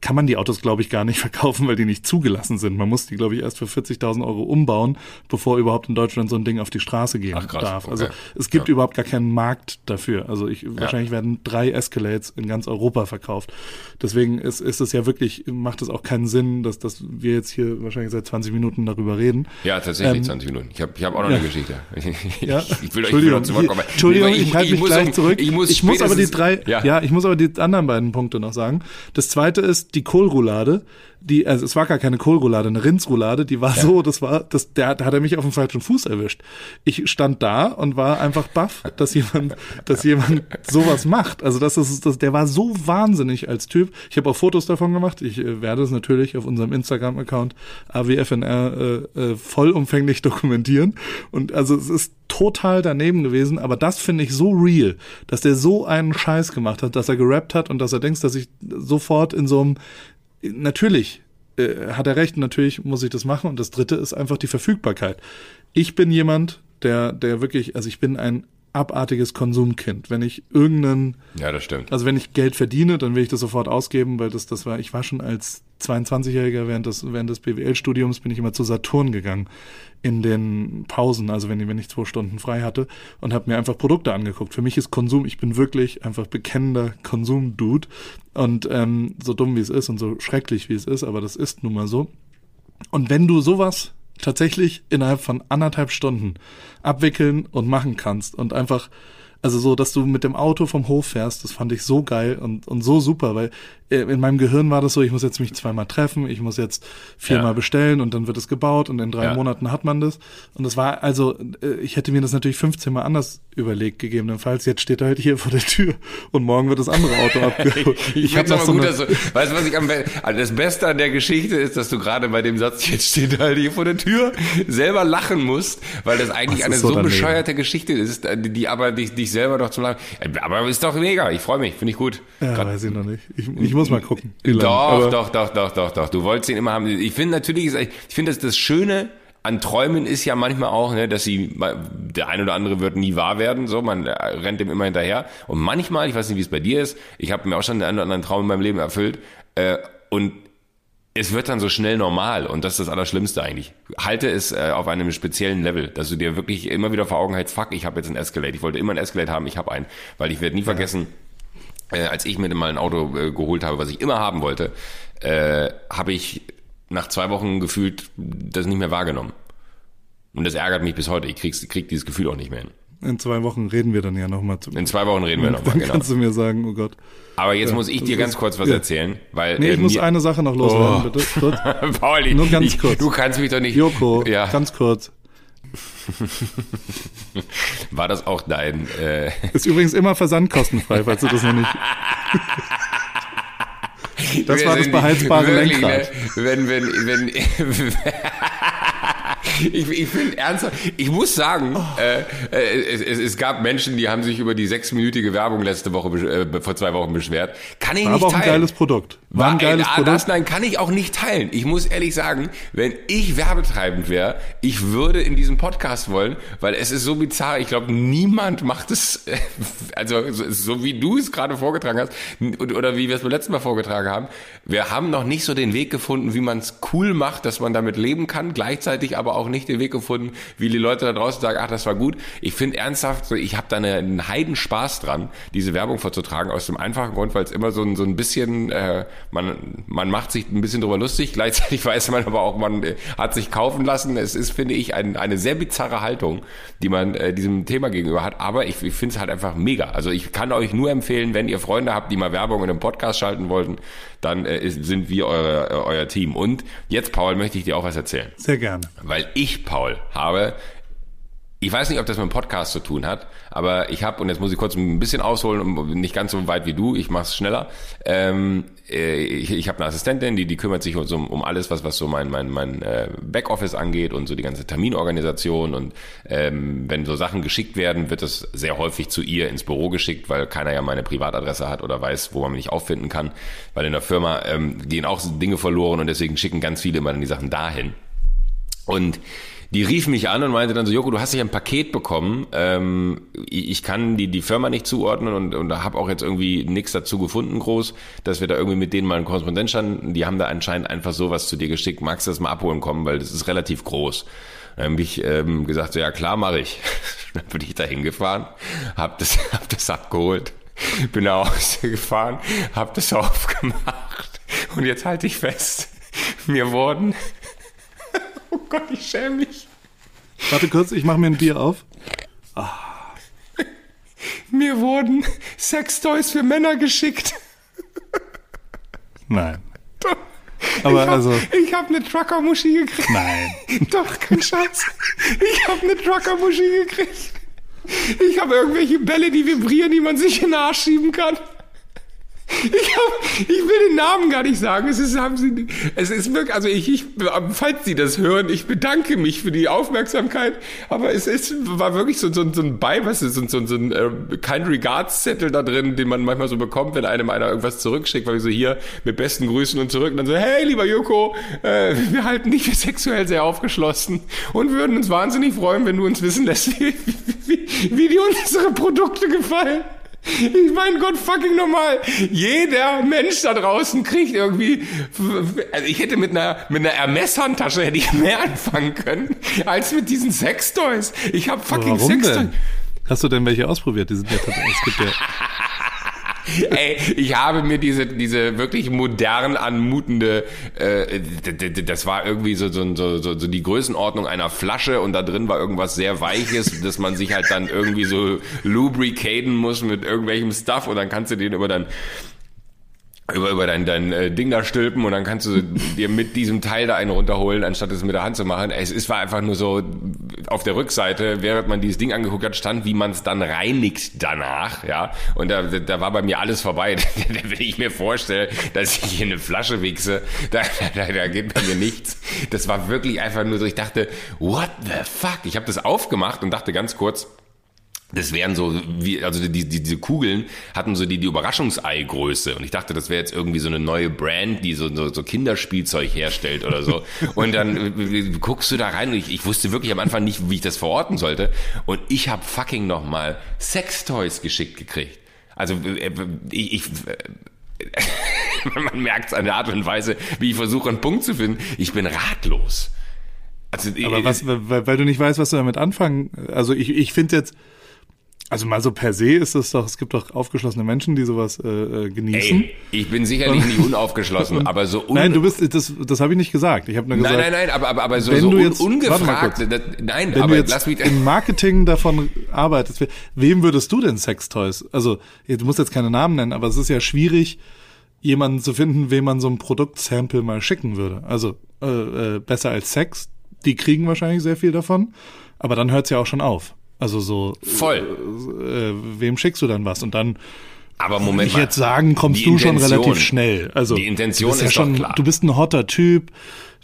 kann man die Autos, glaube ich, gar nicht *laughs* verkaufen, weil die nicht zugelassen sind. Man muss die, glaube ich, erst für 40.000 Euro umbauen, bevor überhaupt in Deutschland so ein Ding auf die Straße gehen Ach, darf. Also okay. es gibt ja. überhaupt gar keinen Markt dafür. Also ich, ja. wahrscheinlich werden drei Escalades in ganz Europa verkauft. Deswegen ist, ist es ja wirklich, macht es auch keinen Sinn, dass, dass wir jetzt hier wahrscheinlich seit 20 Minuten darüber reden. Ja, tatsächlich ähm, 20 Minuten. Ich habe ich hab auch noch ja. eine Geschichte. *laughs* ja. ich will, will noch zurückkommen. Entschuldigung, ich, ich halte mich gleich um, zurück. Ich muss, ich muss aber die drei, ja, ich muss aber die anderen beiden Punkte noch sagen. Das zweite ist die Kohlroulade die, also es war gar keine Kohlroulade, eine Rindsroulade, die war ja. so, das war, das, der, da hat er mich auf dem falschen Fuß erwischt. Ich stand da und war einfach baff, dass jemand, dass jemand sowas macht. Also das ist, das, der war so wahnsinnig als Typ. Ich habe auch Fotos davon gemacht. Ich äh, werde es natürlich auf unserem Instagram-Account AWFNR äh, äh, vollumfänglich dokumentieren. Und also es ist total daneben gewesen, aber das finde ich so real, dass der so einen Scheiß gemacht hat, dass er gerappt hat und dass er denkt, dass ich sofort in so einem natürlich äh, hat er recht, natürlich muss ich das machen. Und das dritte ist einfach die Verfügbarkeit. Ich bin jemand, der, der wirklich, also ich bin ein abartiges Konsumkind. Wenn ich irgendeinen, Ja, das stimmt. also wenn ich Geld verdiene, dann will ich das sofort ausgeben, weil das, das war, ich war schon als 22-Jähriger während des, während des BWL-Studiums bin ich immer zu Saturn gegangen in den Pausen, also wenn ich, wenn ich zwei Stunden frei hatte und habe mir einfach Produkte angeguckt. Für mich ist Konsum, ich bin wirklich einfach bekennender Konsum-Dude und ähm, so dumm wie es ist und so schrecklich wie es ist, aber das ist nun mal so. Und wenn du sowas tatsächlich innerhalb von anderthalb Stunden abwickeln und machen kannst und einfach, also so, dass du mit dem Auto vom Hof fährst, das fand ich so geil und, und so super, weil äh, in meinem Gehirn war das so, ich muss jetzt mich zweimal treffen, ich muss jetzt viermal Ja. bestellen und dann wird es gebaut und in drei Ja. Monaten hat man das. Und das war, also, äh, ich hätte mir das natürlich 15 Mal anders überlegt, gegebenenfalls. Jetzt steht er halt hier vor der Tür und morgen wird das andere Auto abgeholt. *laughs* Ich, hab finde noch aber so gut, eine- dass du, weißt du, was ich am besten, also das Beste an der Geschichte ist, dass du gerade bei dem Satz, jetzt steht er halt hier vor der Tür, selber lachen musst, weil das eigentlich Das eine so, so bescheuerte Geschichte ist, die die aber dich, dich selber doch zum Lachen, aber ist doch mega, ich freue mich, finde ich gut. ja, Grad- weiß ich noch nicht. Ich, ich muss mal gucken. Doch, doch, doch, doch, doch, doch. Du wolltest ihn immer haben. Ich finde natürlich, ich finde, dass das Schöne an Träumen ist ja manchmal auch, ne, dass sie, der ein oder andere wird nie wahr werden, so, man äh, rennt dem immer hinterher. Und manchmal, ich weiß nicht, wie es bei dir ist, ich habe mir auch schon den einen oder anderen Traum in meinem Leben erfüllt, äh, und es wird dann so schnell normal und das ist das Allerschlimmste eigentlich. Halte es äh, auf einem speziellen Level, dass du dir wirklich immer wieder vor Augen hältst, fuck, ich habe jetzt einen Escalade. Ich wollte immer einen Escalade haben, ich habe einen. Weil ich werde nie vergessen, äh, als ich mir mal ein Auto äh, geholt habe, was ich immer haben wollte, äh, habe ich nach zwei Wochen gefühlt das nicht mehr wahrgenommen. Und das ärgert mich bis heute. Ich krieg's, krieg dieses Gefühl auch nicht mehr hin. In zwei Wochen reden wir dann ja nochmal zu. In zwei Wochen reden wir nochmal, Dann genau. kannst du mir sagen, oh Gott. Aber jetzt Ja, muss ich dir ist- ganz kurz was ja. erzählen, weil Nee, ich äh, muss mir- eine Sache noch loswerden, Oh. bitte. Kurz. *laughs* Pauli, Nur ganz ich, kurz. du kannst mich doch nicht. Joko, ja, ganz kurz. *laughs* war das auch dein? Äh, Ist übrigens immer versandkostenfrei, falls du das noch nicht. *laughs* Das Wir war das beheizbare wirklich, Lenkrad. Ne, wenn, wenn, wenn, ich, ich finde ernsthaft, ich muss sagen, Oh. äh, äh, es, es, es gab Menschen, die haben sich über die sechsminütige Werbung letzte Woche, äh, vor zwei Wochen beschwert. Kann ich War nicht aber auch ein teilen. geiles Produkt. War ein War- geiles ey, ah, Produkt. Das, nein, kann ich auch nicht teilen. Ich muss ehrlich sagen, wenn ich werbetreibend wäre, ich würde in diesem Podcast wollen, weil es ist so bizarr. Ich glaube, niemand macht es, *laughs* also so, so wie du es gerade vorgetragen hast oder wie wir es beim letzten Mal vorgetragen haben. Wir haben noch nicht so den Weg gefunden, wie man es cool macht, dass man damit leben kann, gleichzeitig aber auch nicht den Weg gefunden, wie die Leute da draußen sagen, ach, das war gut. Ich finde ernsthaft, ich habe da eine, einen Heidenspaß dran, diese Werbung vorzutragen, aus dem einfachen Grund, weil es immer so ein, so ein bisschen, äh, man, man macht sich ein bisschen drüber lustig, *laughs* gleichzeitig weiß man aber auch, man äh, hat sich kaufen lassen. Es ist, finde ich, ein, eine sehr bizarre Haltung, die man äh, diesem Thema gegenüber hat, aber ich, ich finde es halt einfach mega. Also ich kann euch nur empfehlen, wenn ihr Freunde habt, die mal Werbung in einem Podcast schalten wollten, dann äh, ist, sind wir eure, äh, euer Team. Und jetzt, Paul, möchte ich dir auch was erzählen. Sehr gerne. Weil ich, Paul, habe, ich weiß nicht, ob das mit dem Podcast zu tun hat, aber ich habe, und jetzt muss ich kurz ein bisschen ausholen, um- nicht ganz so weit wie du, ich mache es schneller. Ähm, äh, ich ich habe eine Assistentin, die, die kümmert sich um, um alles, was, was so mein, mein, mein äh, Backoffice angeht und so die ganze Terminorganisation. Und ähm, wenn so Sachen geschickt werden, wird es sehr häufig zu ihr ins Büro geschickt, weil keiner ja meine Privatadresse hat oder weiß, wo man mich auffinden kann. Weil in der Firma ähm, gehen auch Dinge verloren und deswegen schicken ganz viele immer dann die Sachen dahin. Und die rief mich an und meinte dann so, Joko, du hast dich ein Paket bekommen. Ähm, ich kann die, die Firma nicht zuordnen und, und habe auch jetzt irgendwie nichts dazu gefunden groß, dass wir da irgendwie mit denen mal in Korrespondenz standen. Die haben da anscheinend einfach sowas zu dir geschickt. Magst du das mal abholen kommen, weil das ist relativ groß. Dann habe ich ähm, gesagt, so ja klar, mache ich. *laughs* dann bin ich da hingefahren, hab das, *laughs* hab das abgeholt, bin nach Hause gefahren, hab das *laughs* aufgemacht und jetzt halte ich fest, mir wurden *laughs* Oh Gott, ich schäme mich. Warte kurz, ich mache mir ein Bier auf. *laughs* Mir wurden Sextoys für Männer geschickt. Nein. *laughs* Aber ich hab, also, Ich habe eine Trucker-Muschi gekriegt. nein. Doch, kein Scheiß. Ich habe eine Trucker-Muschi gekriegt. Ich habe irgendwelche Bälle, die vibrieren, die man sich in den Arsch schieben kann. Ich, hab, ich will den Namen gar nicht sagen. Es ist, haben sie, es ist wirklich, also ich, ich, falls Sie das hören, ich bedanke mich für die Aufmerksamkeit. Aber es ist, war wirklich so, so, so ein Bei, was ist, so, so, so ein äh, kein Regards-Zettel da drin, den man manchmal so bekommt, wenn einem einer irgendwas zurückschickt, weil ich so hier mit besten Grüßen und zurück und dann so, hey, lieber Joko, äh, wir halten dich für sexuell sehr aufgeschlossen und würden uns wahnsinnig freuen, wenn du uns wissen lässt, *laughs* wie, wie, wie dir unsere Produkte gefallen. Ich mein Gott, fucking normal. Jeder Mensch da draußen kriegt irgendwie, also ich hätte mit einer, mit einer Hermes-Handtasche hätte ich mehr anfangen können, als mit diesen Sextoys. Ich habe fucking Sextoys. Hast du denn welche ausprobiert? Die sind ja, es gibt ja *laughs* Ey, ich habe mir diese, diese wirklich modern anmutende, äh, das war irgendwie so, so, so, so die Größenordnung einer Flasche und da drin war irgendwas sehr Weiches, *laughs* dass man sich halt dann irgendwie so lubricaten muss mit irgendwelchem Stuff und dann kannst du den über dann über, über dein, dein äh, Ding da stülpen und dann kannst du dir mit diesem Teil da einen runterholen, anstatt es mit der Hand zu machen. Es, es war einfach nur so, auf der Rückseite, während man dieses Ding angeguckt hat, stand, wie man es dann reinigt danach, ja. Und da, da war bei mir alles vorbei. *laughs* Wenn ich mir vorstelle, dass ich in eine Flasche wichse, da, da, da geht bei mir nichts. Das war wirklich einfach nur so, ich dachte, what the fuck? Ich habe das aufgemacht und dachte ganz kurz, das wären so, wie, also die, die, diese Kugeln hatten so die, die Überraschungsei-Größe. Und ich dachte, das wäre jetzt irgendwie so eine neue Brand, die so, so, so Kinderspielzeug herstellt oder so. Und dann äh, guckst du da rein und ich, ich wusste wirklich am Anfang nicht, wie ich das verorten sollte. Und ich habe fucking nochmal Sextoys geschickt gekriegt. Also äh, ich, ich *laughs* man merkt es an der Art und Weise, wie ich versuche, einen Punkt zu finden. Ich bin ratlos. Also, Aber was, weil, weil du nicht weißt, was du damit anfangen. Also ich, ich finde jetzt also mal so per se ist es doch, es gibt doch aufgeschlossene Menschen, die sowas äh, äh genießen. Ey, ich bin sicherlich nicht unaufgeschlossen, aber so *laughs* un Nein, du bist das das habe ich nicht gesagt. Ich habe nur gesagt. Nein, nein, nein, aber aber, aber so, wenn so du jetzt, ungefragt, das, nein, wenn aber du jetzt lass mich im Marketing davon arbeitest, wem würdest du denn Sextoys? Also, du musst jetzt keine Namen nennen, aber es ist ja schwierig jemanden zu finden, wem man so ein Produktsample mal schicken würde. Also, äh, äh, besser als Sex, die kriegen wahrscheinlich sehr viel davon, aber dann hört's ja auch schon auf. Also so voll. Äh, äh, wem schickst du dann was? Und dann aber Moment ich mal. jetzt sagen, kommst du schon relativ schnell. Also die Intention ist ja schon, klar. Du bist ein hotter Typ.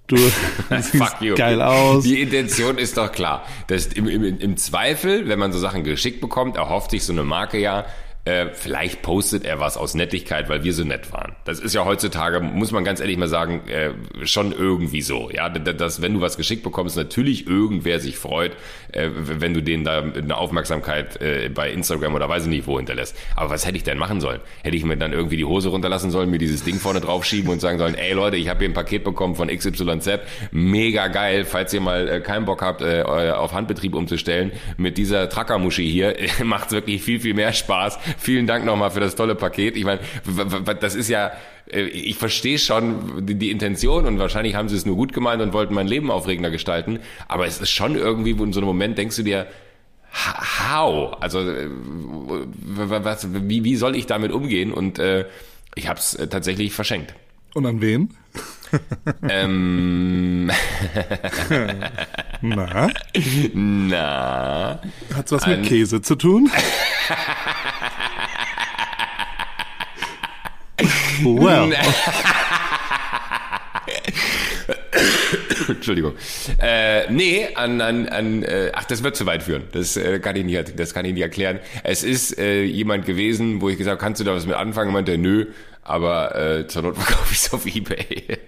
Du *laughs* siehst geil aus. Die Intention ist doch klar. Das im, im, Im Zweifel, wenn man so Sachen geschickt bekommt, erhofft sich so eine Marke ja, äh, vielleicht postet er was aus Nettigkeit, weil wir so nett waren. Das ist ja heutzutage, muss man ganz ehrlich mal sagen, äh, schon irgendwie so. Ja, dass wenn du was geschickt bekommst, natürlich irgendwer sich freut, äh, wenn du denen da eine Aufmerksamkeit äh, bei Instagram oder weiß ich nicht wo hinterlässt. Aber was hätte ich denn machen sollen? Hätte ich mir dann irgendwie die Hose runterlassen sollen, mir dieses Ding vorne draufschieben und sagen sollen, *laughs* ey Leute, ich habe hier ein Paket bekommen von XYZ, mega geil, falls ihr mal äh, keinen Bock habt, äh, auf Handbetrieb umzustellen, mit dieser Trackermuschi hier *laughs* macht's wirklich viel, viel mehr Spaß Vielen Dank nochmal für das tolle Paket. Ich meine, das ist ja, äh, ich verstehe schon die, die, Intention und wahrscheinlich haben sie es nur gut gemeint und wollten mein Leben aufregender gestalten. Aber es ist schon irgendwie, wo in so einem Moment denkst du dir, how? Also, äh, was, wie, wie soll ich damit umgehen? Und äh, ich habe es äh, tatsächlich verschenkt. Und an wen? ähm. *laughs* Na? Na? Hat's was mit Käse zu tun? *laughs* well. *laughs* Entschuldigung. Äh, nee, an, an, an äh, ach, das wird zu weit führen. Das äh, kann ich nicht, das kann ich nicht erklären. Es ist äh, jemand gewesen, wo ich gesagt, kannst du da was mit anfangen? Und meinte, nö, aber äh, zur Not *laughs* verkaufe ich es auf Ebay.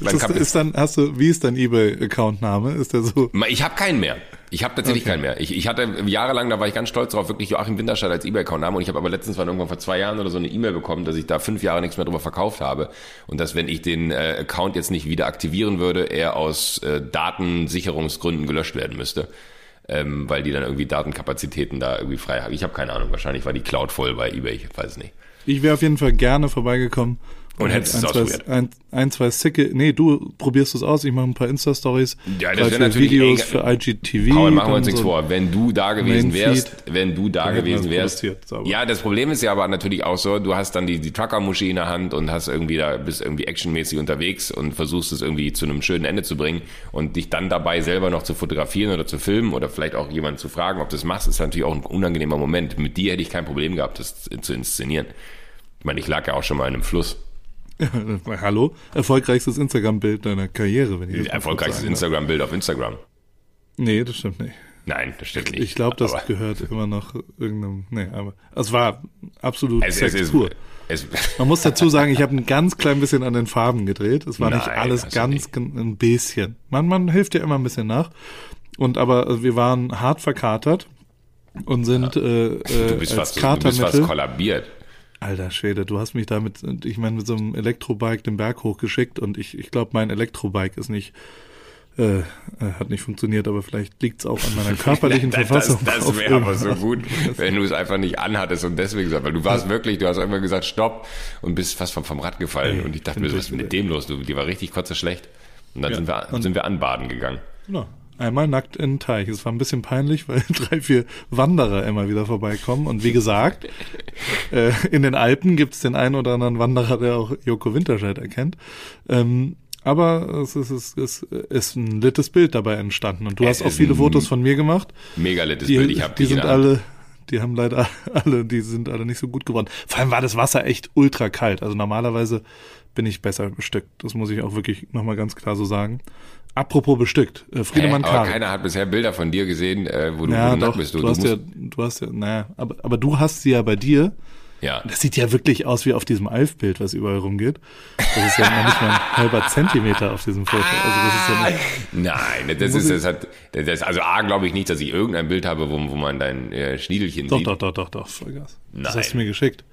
Man ist, ist dann, hast du, wie ist dein eBay-Account-Name? Ist der so? Ich habe keinen mehr. Ich habe tatsächlich okay. keinen mehr. Ich, ich hatte jahrelang, da war ich ganz stolz drauf, wirklich Joachim Winterscheid als eBay-Account-Name und ich habe aber letztens mal irgendwann vor zwei Jahren oder so eine E-Mail bekommen, dass ich da fünf Jahre nichts mehr drüber verkauft habe und dass wenn ich den äh, Account jetzt nicht wieder aktivieren würde, er aus äh, Datensicherungsgründen gelöscht werden müsste. Ähm, weil die dann irgendwie Datenkapazitäten da irgendwie frei haben. Ich habe keine Ahnung, wahrscheinlich war die Cloud voll bei eBay, ich weiß nicht. Ich wäre auf jeden Fall gerne vorbeigekommen und hättest es ausprobiert. Ein, ein, zwei sicke, nee, du probierst es aus, ich mache ein paar Insta-Stories. Ja, das wäre natürlich Videos für IGTV. Paul, machen wir uns nichts so vor. Wenn du da gewesen wärst, wenn du da gewesen wärst. Ja, das Problem ist ja aber natürlich auch so, du hast dann die, die Trucker-Muschi in der Hand und hast irgendwie da, bist irgendwie actionmäßig unterwegs und versuchst es irgendwie zu einem schönen Ende zu bringen und dich dann dabei selber noch zu fotografieren oder zu filmen oder vielleicht auch jemanden zu fragen, ob du das machst, ist natürlich auch ein unangenehmer Moment. Mit dir hätte ich kein Problem gehabt, das zu inszenieren. Ich meine, ich lag ja auch schon mal in einem Fluss. *laughs* Hallo? Erfolgreichstes Instagram-Bild deiner Karriere, wenn ich Erfolgreichstes. Instagram-Bild auf Instagram. Nee, das stimmt nicht. Nein, das stimmt nicht. Ich glaube, das Aber gehört immer noch irgendeinem. Nee, aber es war absolut es, es, Sex es, pur. es, Man muss dazu sagen, ich habe ein ganz klein bisschen an den Farben gedreht. Es war nicht Nein, alles hast du ganz nicht. ein bisschen. Man, man hilft ja immer ein bisschen nach. Und aber äh, wir waren hart verkatert und sind äh, äh, du bist als fast, du bist fast Katermittel. kollabiert. Alter Schwede, du hast mich damit, ich meine, mit so einem Elektrobike den Berg hochgeschickt und ich, ich glaube, mein Elektrobike ist nicht, äh, äh, hat nicht funktioniert, aber vielleicht liegt's auch an meiner *laughs* *laughs* körperlichen das Verfassung. das auf wäre aber so gut, wenn du es einfach nicht anhattest und deswegen so, weil du warst wirklich, du hast einfach gesagt, stopp und bist fast vom, vom Rad gefallen Ey, und ich dachte mir, was ist mit dem los? Du, die war richtig kotzeschlecht. Und dann sind, wir, sind wir anbaden gegangen. Ja, einmal nackt in den Teich. Es war ein bisschen peinlich, weil *laughs* drei, vier Wanderer immer wieder vorbeikommen. Und wie gesagt, äh, in den Alpen gibt es den einen oder anderen Wanderer, der auch Joko Winterscheid erkennt. Ähm, aber es ist, es ist, ist ein littes Bild dabei entstanden. Und du Es hast auch viele Fotos von mir gemacht. Mega littes Die, Bild. Ich hab die in sind alle, die haben leider *laughs* alle, die sind alle nicht so gut geworden. Vor allem war das Wasser echt ultra kalt. Also normalerweise bin ich besser bestückt. Das muss ich auch wirklich nochmal ganz klar so sagen. Apropos bestückt, äh, Hä? Friedemann Aber Kahl. keiner hat bisher Bilder von dir gesehen, äh, wo du, Ja, doch, bist. du, Du, hast ja, du hast ja, naja, aber, aber du hast sie ja bei dir. ja. Das sieht ja wirklich aus wie auf diesem Alf-Bild, was überall rumgeht. Das ist ja noch nicht mal ein *laughs* halber Zentimeter auf diesem Foto. Also das ist ja nicht, Nein, das ist, das hat, das, also A, glaube ich nicht, dass ich irgendein Bild habe, wo, wo man dein äh, Schniedelchen doch, sieht. doch, doch, doch, doch, Vollgas. Das Nein. hast du mir geschickt,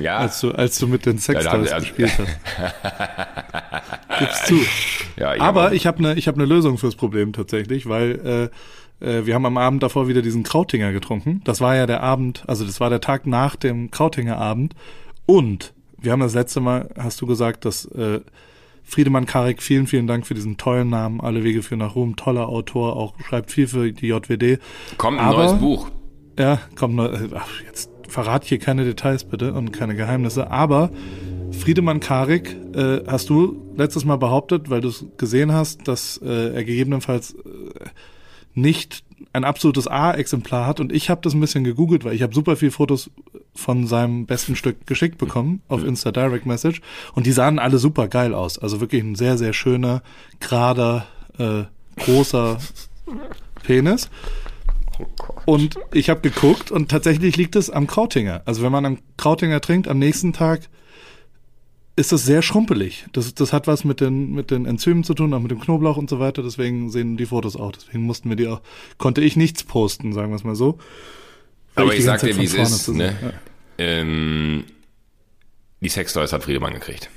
Ja, als du, als du mit den Ja, da Sextoys haben- gespielt hast. *laughs* Gib's zu. Ja ich Aber hab- ich habe eine hab ne Lösung fürs Problem tatsächlich, weil äh, äh, wir haben am Abend davor wieder diesen Krautinger getrunken. Das war ja der Abend, also das war der Tag nach dem Krautinger Abend. Und wir haben das letzte Mal, hast du gesagt, dass äh, Friedemann Karik, vielen, vielen Dank für diesen tollen Namen, Alle Wege führen nach Ruhm, toller Autor, auch schreibt viel für die JWD. kommt ein aber- neues Buch. Ja, komm, neu- ach, jetzt verrat hier keine Details bitte und keine Geheimnisse. Aber Friedemann Karik, äh, hast du letztes Mal behauptet, weil du es gesehen hast, dass äh, er gegebenenfalls äh, nicht ein absolutes A-Exemplar hat. Und ich habe das ein bisschen gegoogelt, weil ich habe super viel Fotos von seinem besten Stück geschickt bekommen auf Insta Direct Message. Und die sahen alle super geil aus. Also wirklich ein sehr, sehr schöner, gerader, äh, großer *laughs* Penis. Und ich habe geguckt und tatsächlich liegt es am Krautinger. Also wenn man am Krautinger trinkt, am nächsten Tag ist das sehr schrumpelig. Das, das hat was mit den, mit den Enzymen zu tun, auch mit dem Knoblauch und so weiter. Deswegen sehen die Fotos auch. Deswegen mussten wir die auch, konnte ich nichts posten, sagen wir es mal so. Weil Aber die ich sag dir, wie es ist. Ne? sehen- Ähm, die Sextoys hat Friedemann gekriegt.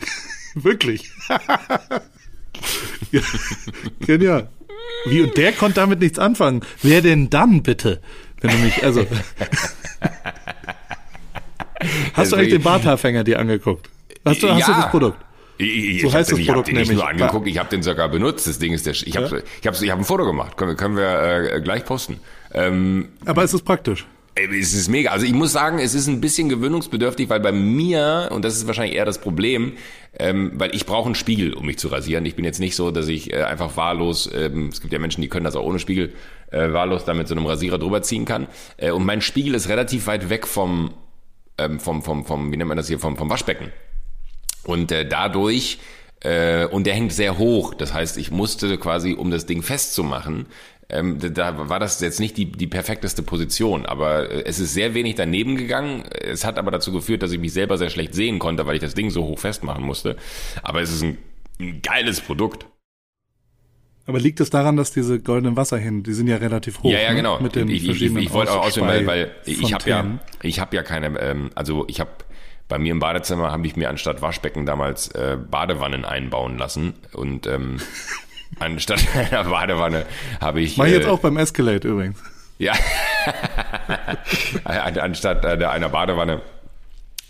Ja. *laughs* Wirklich. *laughs* ja. Genial. Wie, und der konnte damit nichts anfangen. Wer denn dann bitte? Wenn du mich, also. *laughs* Hast du eigentlich den Barthaarfänger dir angeguckt? Hast du, hast du das Produkt? Ich, ich, So ich heißt hab das den, ich hab Produkt den nicht nämlich. nur angeguckt, ich habe den sogar benutzt. Das Ding ist der. Sch- Ich habe Ja? ich hab, ich hab ein Foto gemacht. Können, wir- können wir äh, gleich posten. Ähm, Aber es ist praktisch. Ey, Es ist mega. Also ich muss sagen, es ist ein bisschen gewöhnungsbedürftig, weil bei mir, und das ist wahrscheinlich eher das Problem, ähm, weil ich brauche einen Spiegel, um mich zu rasieren. Ich bin jetzt nicht so, dass ich äh, einfach wahllos, ähm, es gibt ja Menschen, die können das auch ohne Spiegel, äh, wahllos da mit so einem Rasierer drüber ziehen kann. Äh, und mein Spiegel ist relativ weit weg vom, ähm, vom, vom, vom, wie nennt man das hier, vom, vom Waschbecken. Und äh, dadurch, äh, und der hängt sehr hoch. Das heißt, ich musste quasi, um das Ding festzumachen, ähm, da- war das jetzt nicht die, die perfekteste Position, aber äh, es ist sehr wenig daneben gegangen. Es hat aber dazu geführt, dass ich mich selber sehr schlecht sehen konnte, weil ich das Ding so hoch festmachen musste. Aber es ist ein, ein geiles Produkt. Aber liegt es daran, dass diese goldenen Wasserhähne, die sind ja relativ hoch. ja, ja, ne? genau. Mit den ich ich, ich, verschiedenen ich wollte auch auswählen, weil, weil ich habe ja, ich habe ja keine, ähm, also ich habe bei mir im Badezimmer habe ich mir anstatt Waschbecken damals äh, Badewannen einbauen lassen und ähm, *laughs* anstatt einer Badewanne habe ich Mach ich jetzt äh, auch beim Escalade übrigens. ja *laughs* An- anstatt äh, einer Badewanne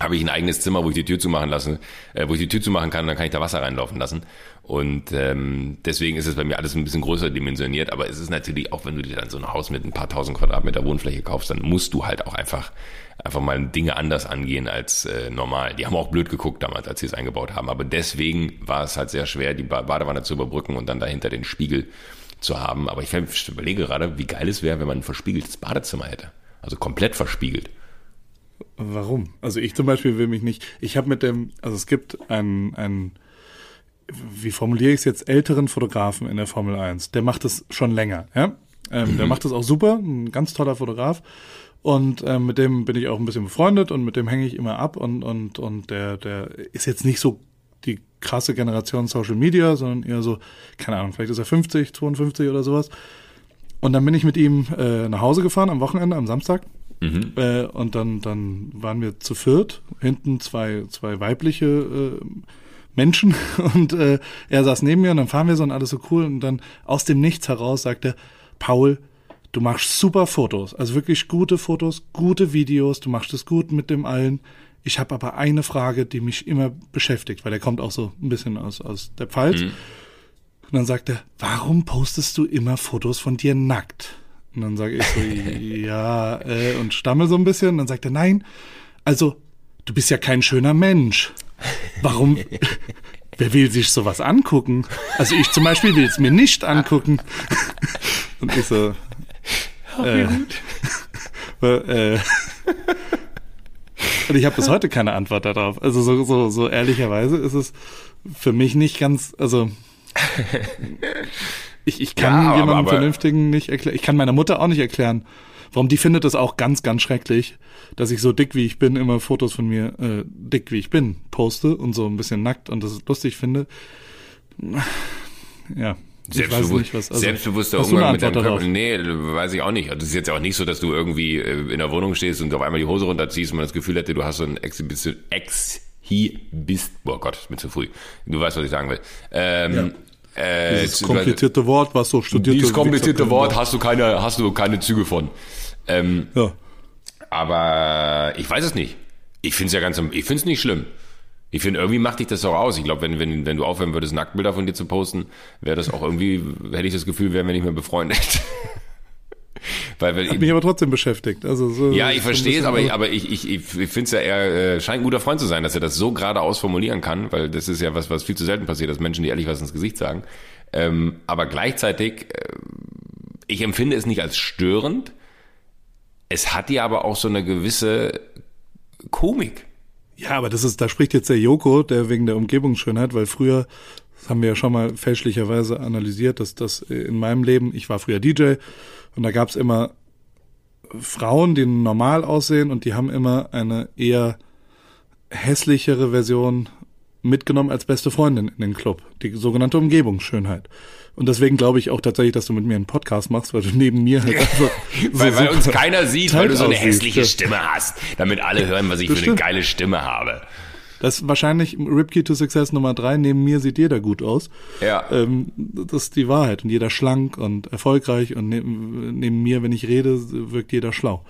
habe ich ein eigenes Zimmer, wo ich die Tür zumachen lasse, äh, wo ich die Tür zumachen kann, dann kann ich da Wasser reinlaufen lassen. Und ähm, deswegen ist es bei mir alles ein bisschen größer dimensioniert, aber es ist natürlich auch, wenn du dir dann so ein Haus mit ein paar tausend Quadratmeter Wohnfläche kaufst, dann musst du halt auch einfach einfach mal Dinge anders angehen als äh, normal. Die haben auch blöd geguckt damals, als sie es eingebaut haben, aber deswegen war es halt sehr schwer, die Ba- Badewanne zu überbrücken und dann dahinter den Spiegel zu haben. Aber ich überlege gerade, wie geil es wäre, wenn man ein verspiegeltes Badezimmer hätte. Also komplett verspiegelt. Warum? Also ich zum Beispiel will mich nicht. Ich habe mit dem, also es gibt einen, einen, wie formuliere ich es jetzt, älteren Fotografen in der Formel 1. Der macht es schon länger, ja. Ähm, mhm. Der macht das auch super, ein ganz toller Fotograf. Und ähm, mit dem bin ich auch ein bisschen befreundet und mit dem hänge ich immer ab und, und, und der, der ist jetzt nicht so die krasse Generation Social Media, sondern eher so, keine Ahnung, vielleicht ist er 50, 52 oder sowas. Und dann bin ich mit ihm äh, nach Hause gefahren am Wochenende, am Samstag. Mhm. Äh, und dann, dann waren wir zu viert, hinten zwei, zwei weibliche äh, Menschen *laughs* und äh, er saß neben mir und dann fahren wir so und alles so cool und dann aus dem Nichts heraus sagte Paul, du machst super Fotos, also wirklich gute Fotos, gute Videos, du machst es gut mit dem allen. Ich habe aber eine Frage, die mich immer beschäftigt, weil er kommt auch so ein bisschen aus, aus der Pfalz. Mhm. Und dann sagt er, warum postest du immer Fotos von dir nackt? Und dann sage ich so, *laughs* ja, äh, und stammel so ein bisschen. Und dann sagt er, nein, also du bist ja kein schöner Mensch. Warum? *laughs* Wer will sich sowas angucken? Also ich zum Beispiel will es mir nicht angucken. *laughs* Und ich so, *laughs* äh, äh, und ich habe bis heute keine Antwort darauf. Also so, so, so ehrlicherweise ist es für mich nicht ganz, also *laughs* ich, ich kann ja, jemandem aber, Vernünftigen nicht erklären. Ich kann meiner Mutter auch nicht erklären, warum die findet es auch ganz, ganz schrecklich, dass ich so dick wie ich bin immer Fotos von mir äh, dick wie ich bin poste und so ein bisschen nackt und das lustig finde. Ja. Selbstbewusst, nicht, also, selbstbewusster Umgang mit deinem Körper. Nee, weiß ich auch nicht. Also es ist jetzt auch nicht so, dass du irgendwie äh, in der Wohnung stehst und auf einmal die Hose runterziehst und man das Gefühl hätte, du hast so ein Exhibition, Exhibist, oh Gott, ist mir zu früh. Du weißt, was ich sagen will. Ähm, ja. Äh, Dieses komplizierte Wort, was so studiert Dieses komplizierte Wort hast du keine, hast du keine Züge von. Ähm, ja. Aber ich weiß es nicht. Ich finde es ja ganz, ich finde es nicht schlimm. Ich finde, irgendwie macht dich das doch aus. Ich glaube, wenn, wenn, wenn du aufhören würdest, Nacktbilder von dir zu posten, wäre das auch irgendwie, hätte ich das Gefühl, wären wir nicht mehr befreundet. *laughs* Weil, weil, Hat mich aber trotzdem beschäftigt. Also so, ja, ich verstehe es, aber, ich, aber ich, ich, ich finde es ja, er äh, scheint ein guter Freund zu sein, dass er das so geradeaus formulieren kann, weil das ist ja was, was viel zu selten passiert, dass Menschen, die ehrlich was ins Gesicht sagen. Ähm, aber gleichzeitig, äh, ich empfinde es nicht als störend. Es hat ja aber auch so eine gewisse Komik. Ja, aber das ist, da spricht jetzt der Joko, der wegen der Umgebungsschönheit, weil früher, das haben wir ja schon mal fälschlicherweise analysiert, dass das in meinem Leben, ich war früher DJ und da gab's immer Frauen, die normal aussehen und die haben immer eine eher hässlichere Version mitgenommen als beste Freundin in den Club. Die sogenannte Umgebungsschönheit. Und deswegen glaube ich auch tatsächlich, dass du mit mir einen Podcast machst, weil du neben mir halt *laughs* einfach weil, so weil uns keiner sieht, weil du so eine hässliche Stimme hast, damit alle hören, was ich das für stimmt. eine geile Stimme habe. Das ist wahrscheinlich Ripkey to Success Nummer drei. Neben mir sieht jeder gut aus. Ja. Ähm, das ist die Wahrheit. Und jeder schlank und erfolgreich. Und neben, neben mir, wenn ich rede, wirkt jeder schlau.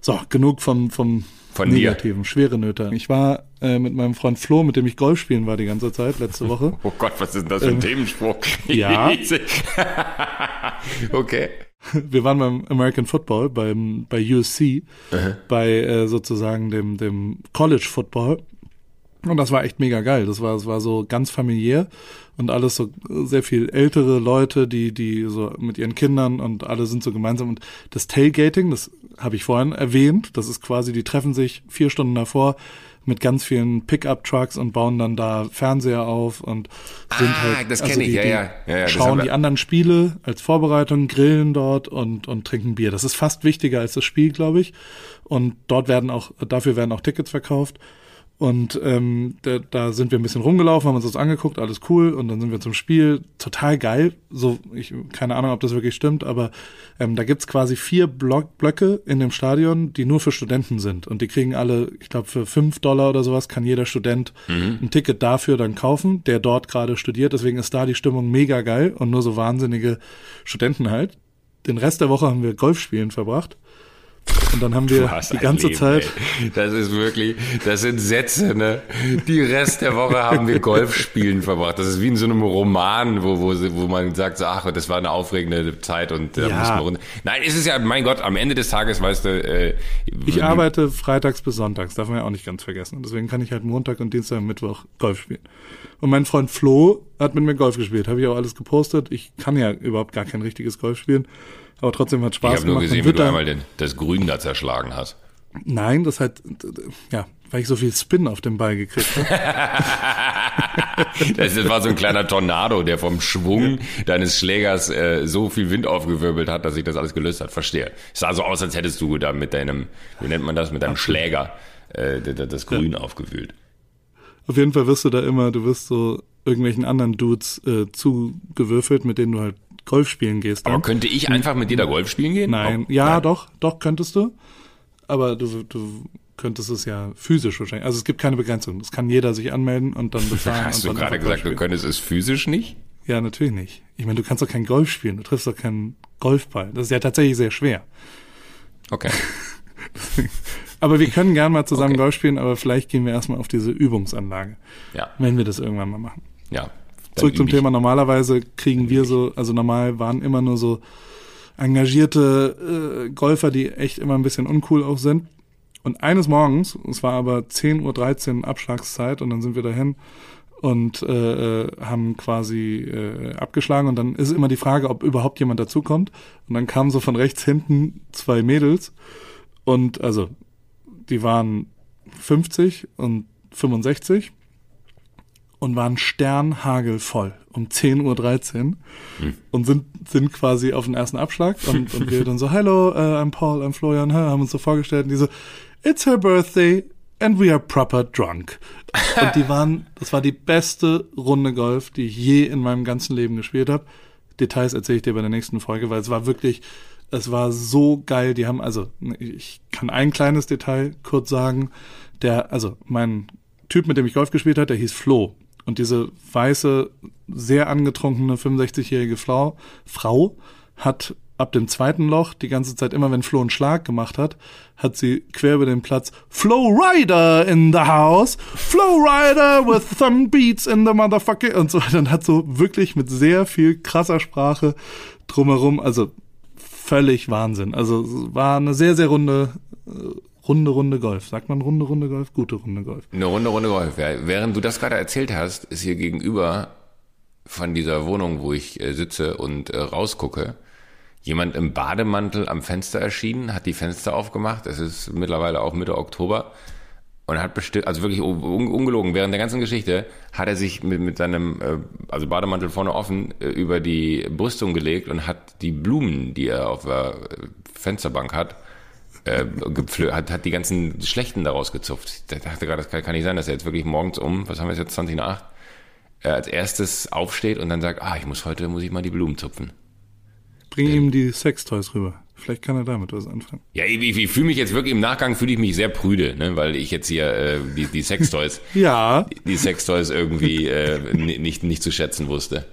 So, genug vom, vom Von Negativen. Dir. Schwere Nöte. Ich war äh, mit meinem Freund Flo, mit dem ich Golf spielen war die ganze Zeit, letzte Woche. *laughs* Oh Gott, was ist denn das für ein ähm, Themenspruch? Ja. *laughs* okay. Wir waren beim American Football, beim, bei USC, -huh. bei äh, sozusagen dem, dem College Football. Und das war echt mega geil. Das war, das war so ganz familiär und alles so sehr viel ältere Leute, die, die so mit ihren Kindern und alle sind so gemeinsam. Und das Tailgating, das habe ich vorhin erwähnt, das ist quasi, die treffen sich vier Stunden davor mit ganz vielen Pickup-Trucks und bauen dann da Fernseher auf und sind ah, halt, das also die, ich, ja, ja. ja, ja schauen die anderen Spiele als Vorbereitung, grillen dort und, und trinken Bier. Das ist fast wichtiger als das Spiel, glaube ich. Und dort werden auch, dafür werden auch Tickets verkauft. Und ähm, da, da sind wir ein bisschen rumgelaufen, haben uns das angeguckt, alles cool. Und dann sind wir zum Spiel, total geil. So, ich keine Ahnung, ob das wirklich stimmt, aber ähm, da gibt's quasi vier Block Blöcke in dem Stadion, die nur für Studenten sind. Und die kriegen alle, ich glaube, für fünf Dollar oder sowas kann jeder Student mhm. ein Ticket dafür dann kaufen, der dort gerade studiert. Deswegen ist da die Stimmung mega geil und nur so wahnsinnige Studenten halt. Den Rest der Woche haben wir Golfspielen verbracht. Und dann haben wir die ganze Leben, Zeit. Ey. Das ist wirklich, das sind Sätze, ne? Die Rest der Woche haben wir Golfspielen verbracht. Das ist wie in so einem Roman, wo, wo, wo man sagt, so, ach, das war eine aufregende Zeit und da ja. muss man Nein, ist es ja, mein Gott, am Ende des Tages, weißt du, äh, Ich arbeite freitags bis sonntags, darf man ja auch nicht ganz vergessen. Und deswegen kann ich halt Montag und Dienstag und Mittwoch Golf spielen. Und mein Freund Flo hat mit mir Golf gespielt. Habe ich auch alles gepostet. Ich kann ja überhaupt gar kein richtiges Golf spielen. Aber trotzdem hat Spaß ich gemacht. Ich habe nur gesehen, wie du einmal den, das Grün da zerschlagen hast. Nein, das hat, ja, weil ich so viel Spin auf den Ball gekriegt habe. *laughs* das war so ein kleiner Tornado, der vom Schwung deines Schlägers äh, so viel Wind aufgewirbelt hat, dass sich das alles gelöst hat. Verstehe. Es sah so aus, als hättest du da mit deinem, wie nennt man das, mit deinem Schläger äh, das Grün ja. aufgewühlt. Auf jeden Fall wirst du da immer, du wirst so irgendwelchen anderen Dudes äh, zugewürfelt, mit denen du halt Golf spielen gehst. Aber könnte ich einfach mit dir da Golf spielen gehen? Nein, ja, nein. doch, doch könntest du. Aber du, du könntest es ja physisch wahrscheinlich. Also es gibt keine Begrenzung. Es kann jeder sich anmelden und dann *laughs* bezahlen. Hast du gerade gesagt, du könntest es physisch nicht? Ja, natürlich nicht. Ich meine, du kannst doch kein Golf spielen. Du triffst doch keinen Golfball. Das ist ja tatsächlich sehr schwer. Okay. *laughs* aber wir können gern mal zusammen okay. Golf spielen, aber vielleicht gehen wir erstmal auf diese Übungsanlage. Ja. Wenn wir das irgendwann mal machen. Ja. Zurück zum Thema. Normalerweise kriegen wir so, also normal waren immer nur so engagierte äh, Golfer, die echt immer ein bisschen uncool auch sind. Und eines Morgens, es war aber 10.13 Uhr Abschlagszeit und dann sind wir dahin und äh, äh, haben quasi äh, abgeschlagen und dann ist immer die Frage, ob überhaupt jemand dazukommt. Und dann kamen so von rechts hinten zwei Mädels und also die waren 50 und 65 und waren sternhagelvoll um 10.13 Uhr hm. und sind, sind quasi auf den ersten Abschlag und, und *laughs* wir dann so, hello, uh, I'm Paul, I'm Florian, haben uns so vorgestellt und die so, it's her birthday and we are proper drunk. Und die waren, das war die beste Runde Golf, die ich je in meinem ganzen Leben gespielt habe. Details erzähle ich dir bei der nächsten Folge, weil es war wirklich, es war so geil. Die haben, also, ich kann ein kleines Detail kurz sagen. Der, also, mein Typ, mit dem ich Golf gespielt habe, der hieß Flo. Und diese weiße, sehr angetrunkene 65-jährige Frau, Frau hat ab dem zweiten Loch die ganze Zeit immer, wenn Flo einen Schlag gemacht hat, hat sie quer über den Platz Flow Rider in the house, Flow Rider with some beats in the motherfucker und so weiter und hat so wirklich mit sehr viel krasser Sprache drumherum, also völlig Wahnsinn. Also war eine sehr, sehr runde, äh, runde, runde Golf. Sagt man runde, runde Golf? Gute runde Golf. Eine runde, runde Golf. Ja. Während du das gerade erzählt hast, ist hier gegenüber von dieser Wohnung, wo ich äh, sitze und äh, rausgucke, jemand im Bademantel am Fenster erschienen, hat die Fenster aufgemacht. Es ist mittlerweile auch Mitte Oktober. Und hat bestimmt, also wirklich un ungelogen, während der ganzen Geschichte hat er sich mit, mit seinem, äh, also Bademantel vorne offen, äh, über die Brüstung gelegt und hat die Blumen, die er auf der äh, Fensterbank hat, äh, hat, hat die ganzen Schlechten daraus gezupft. Ich dachte gerade, das kann, kann nicht sein, dass er jetzt wirklich morgens um, was haben wir jetzt, 20 nach 8, äh, als erstes aufsteht und dann sagt, ah, ich muss heute, muss ich mal die Blumen zupfen. Bring ihm die Sextoys rüber. Vielleicht kann er damit was anfangen. Ja, ich, ich, ich fühle mich jetzt wirklich im Nachgang fühle ich mich sehr prüde, ne, weil ich jetzt hier äh, die, die Sextoys, *laughs* ja, die, die Sextoys irgendwie äh, nicht nicht zu schätzen wusste.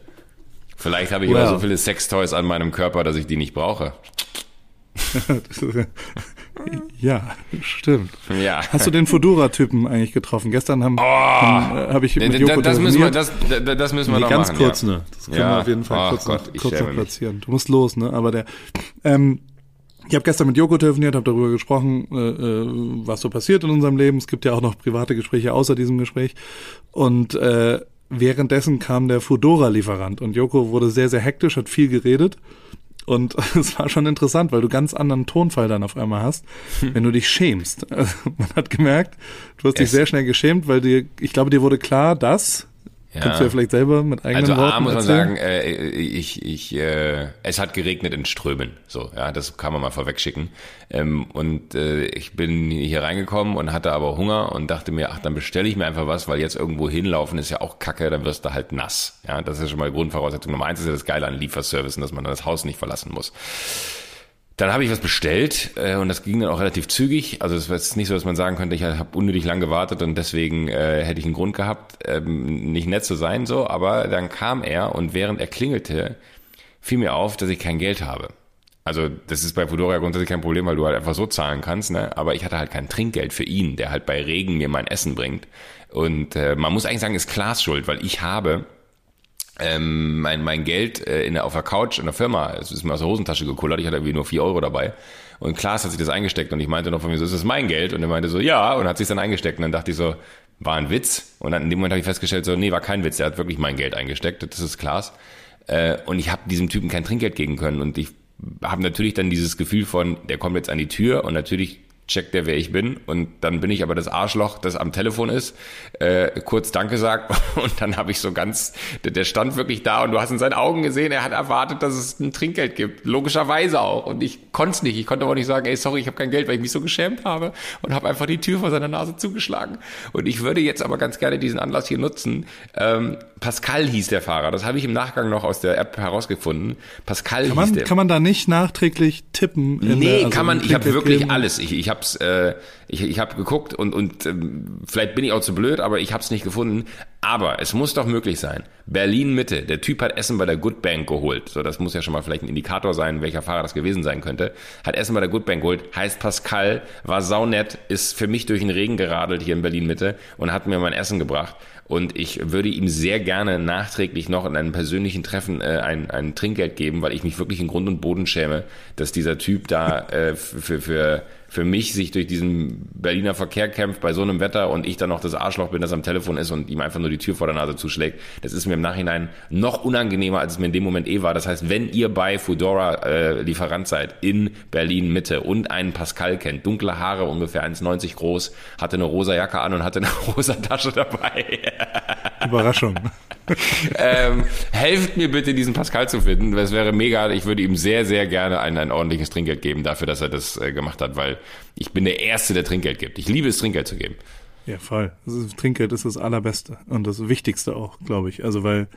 Vielleicht habe ich well. aber so viele Sextoys an meinem Körper, dass ich die nicht brauche. *laughs* *laughs* *laughs* ja, stimmt. Ja. Hast du den Fedora-Typen eigentlich getroffen? Gestern haben, oh, haben äh, habe ich mit Joko das, müssen wir, das, das müssen wir nee, noch ganz machen. Ganz kurz, ja. ne? Das können ja. wir auf jeden Fall oh, kurz, Gott, noch, kurz noch platzieren. Du musst los, ne? Aber der, ähm, ich habe gestern mit Joko telefoniert, habe darüber gesprochen, äh, äh, was so passiert in unserem Leben. Es gibt ja auch noch private Gespräche außer diesem Gespräch. Und äh, währenddessen kam der Fudora-Lieferant und Joko wurde sehr, sehr hektisch, hat viel geredet und *laughs* es war schon interessant, weil du ganz anderen Tonfall dann auf einmal hast, hm. wenn du dich schämst. Also *laughs* man hat gemerkt, du hast es dich sehr schnell geschämt, weil dir, ich glaube, dir wurde klar, dass ja. Kannst du ja vielleicht selber mit eigenen also, Worten A, muss man erzählen? sagen, äh, ich, ich, äh, es hat geregnet in Strömen. So, ja, das kann man mal vorwegschicken. Ähm, und äh, ich bin hier reingekommen und hatte aber Hunger und dachte mir, ach, dann bestelle ich mir einfach was, weil jetzt irgendwo hinlaufen ist ja auch kacke, dann wirst du halt nass. Ja, das ist schon mal Grundvoraussetzung. Nummer eins ist ja das Geile an Lieferservicen, dass man das Haus nicht verlassen muss. Dann habe ich was bestellt äh, und das ging dann auch relativ zügig. Also es jetzt nicht so, dass man sagen könnte, ich habe unnötig lang gewartet und deswegen äh, hätte ich einen Grund gehabt, ähm, nicht nett zu sein, so. Aber dann kam er und während er klingelte, fiel mir auf, dass ich kein Geld habe. Also das ist bei Fedora grundsätzlich kein Problem, weil du halt einfach so zahlen kannst, ne? Aber ich hatte halt kein Trinkgeld für ihn, der halt bei Regen mir mein Essen bringt. Und äh, man muss eigentlich sagen, ist Klaas schuld, weil ich habe ähm, mein, mein Geld äh, in der, auf der Couch in der Firma, es ist mir aus der Hosentasche gekullert, ich hatte irgendwie nur vier Euro dabei. Und Klaas hat sich das eingesteckt und ich meinte noch von mir so, ist das mein Geld? Und er meinte so, ja, und hat sich dann eingesteckt. Und dann dachte ich so, war ein Witz. Und dann in dem Moment habe ich festgestellt, so, nee, war kein Witz, er hat wirklich mein Geld eingesteckt, das ist Klaas. Äh, und ich habe diesem Typen kein Trinkgeld geben können. Und ich habe natürlich dann dieses Gefühl von, der kommt jetzt an die Tür und natürlich checkt der, wer ich bin. Und dann bin ich aber das Arschloch, das am Telefon ist, äh, kurz Danke sagt. *laughs* Und dann habe ich so ganz, der, der stand wirklich da und du hast in seinen Augen gesehen, er hat erwartet, dass es ein Trinkgeld gibt. Logischerweise auch. Und ich konnte es nicht. Ich konnte aber nicht sagen, ey, sorry, ich habe kein Geld, weil ich mich so geschämt habe und habe einfach die Tür vor seiner Nase zugeschlagen. Und ich würde jetzt aber ganz gerne diesen Anlass hier nutzen. Ähm, Pascal hieß der Fahrer. Das habe ich im Nachgang noch aus der App herausgefunden. Pascal kann man, hieß der. Kann man da nicht nachträglich tippen? Nee, der, also kann man. Ich habe wirklich alles. Ich, ich hab's, äh, ich, ich habe geguckt und und ähm, vielleicht bin ich auch zu blöd, aber ich habe es nicht gefunden. Aber es muss doch möglich sein. Berlin Mitte. Der Typ hat Essen bei der Good Bank geholt. So, das muss ja schon mal vielleicht ein Indikator sein, welcher Fahrer das gewesen sein könnte. Hat Essen bei der Good Bank geholt. Heißt Pascal, war saunett, ist für mich durch den Regen geradelt hier in Berlin Mitte und hat mir mein Essen gebracht. Und ich würde ihm sehr gerne nachträglich noch in einem persönlichen Treffen äh, ein, ein Trinkgeld geben, weil ich mich wirklich in Grund und Boden schäme, dass dieser Typ da äh, für, für, für mich sich durch diesen Berliner Verkehr kämpft bei so einem Wetter und ich dann noch das Arschloch bin, das am Telefon ist und ihm einfach nur die Tür vor der Nase zuschlägt. Das ist mir im Nachhinein noch unangenehmer, als es mir in dem Moment eh war. Das heißt, wenn ihr bei Foodora äh, Lieferant seid in Berlin Mitte und einen Pascal kennt, dunkle Haare, ungefähr 1,90 groß, hatte eine rosa Jacke an und hatte eine *laughs* rosa Tasche dabei. Überraschung. *laughs* ähm, helft mir bitte, diesen Pascal zu finden. Das wäre mega. Ich würde ihm sehr, sehr gerne ein, ein ordentliches Trinkgeld geben dafür, dass er das äh, gemacht hat, weil ich bin der Erste, der Trinkgeld gibt. Ich liebe es, Trinkgeld zu geben. Ja, voll. Ist, Trinkgeld ist das Allerbeste und das Wichtigste auch, glaube ich. Also weil,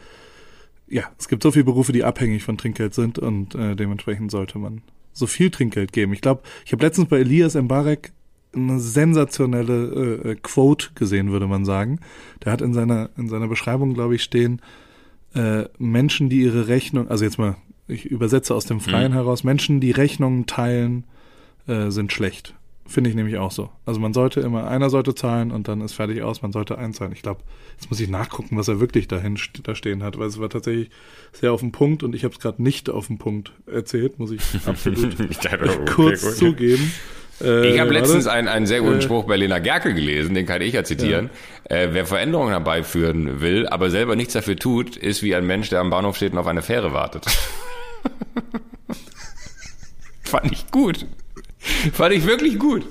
ja, es gibt so viele Berufe, die abhängig von Trinkgeld sind und äh, dementsprechend sollte man so viel Trinkgeld geben. Ich glaube, ich habe letztens bei Elias Mbarek eine sensationelle äh, äh, Quote gesehen, würde man sagen. Der hat in seiner in seiner Beschreibung, glaube ich, stehen äh, Menschen, die ihre Rechnung, also jetzt mal, ich übersetze aus dem Freien Mhm. heraus, Menschen, die Rechnungen teilen, äh, sind schlecht. Finde ich nämlich auch so. Also man sollte immer, einer sollte zahlen und dann ist fertig aus, man sollte einzahlen. Ich glaube, jetzt muss ich nachgucken, was er wirklich dahin da stehen hat, weil es war tatsächlich sehr auf den Punkt und ich habe es gerade nicht auf den Punkt erzählt, muss ich *laughs* absolut dachte, *laughs* okay, kurz gut. zugeben. Äh, Ich habe letztens einen, einen sehr guten Äh, Spruch Berliner Gerke gelesen, den kann ich ja zitieren. Äh, wer Veränderungen herbeiführen will, aber selber nichts dafür tut, ist wie ein Mensch, der am Bahnhof steht und auf eine Fähre wartet. *laughs* Fand ich gut. Fand ich wirklich gut.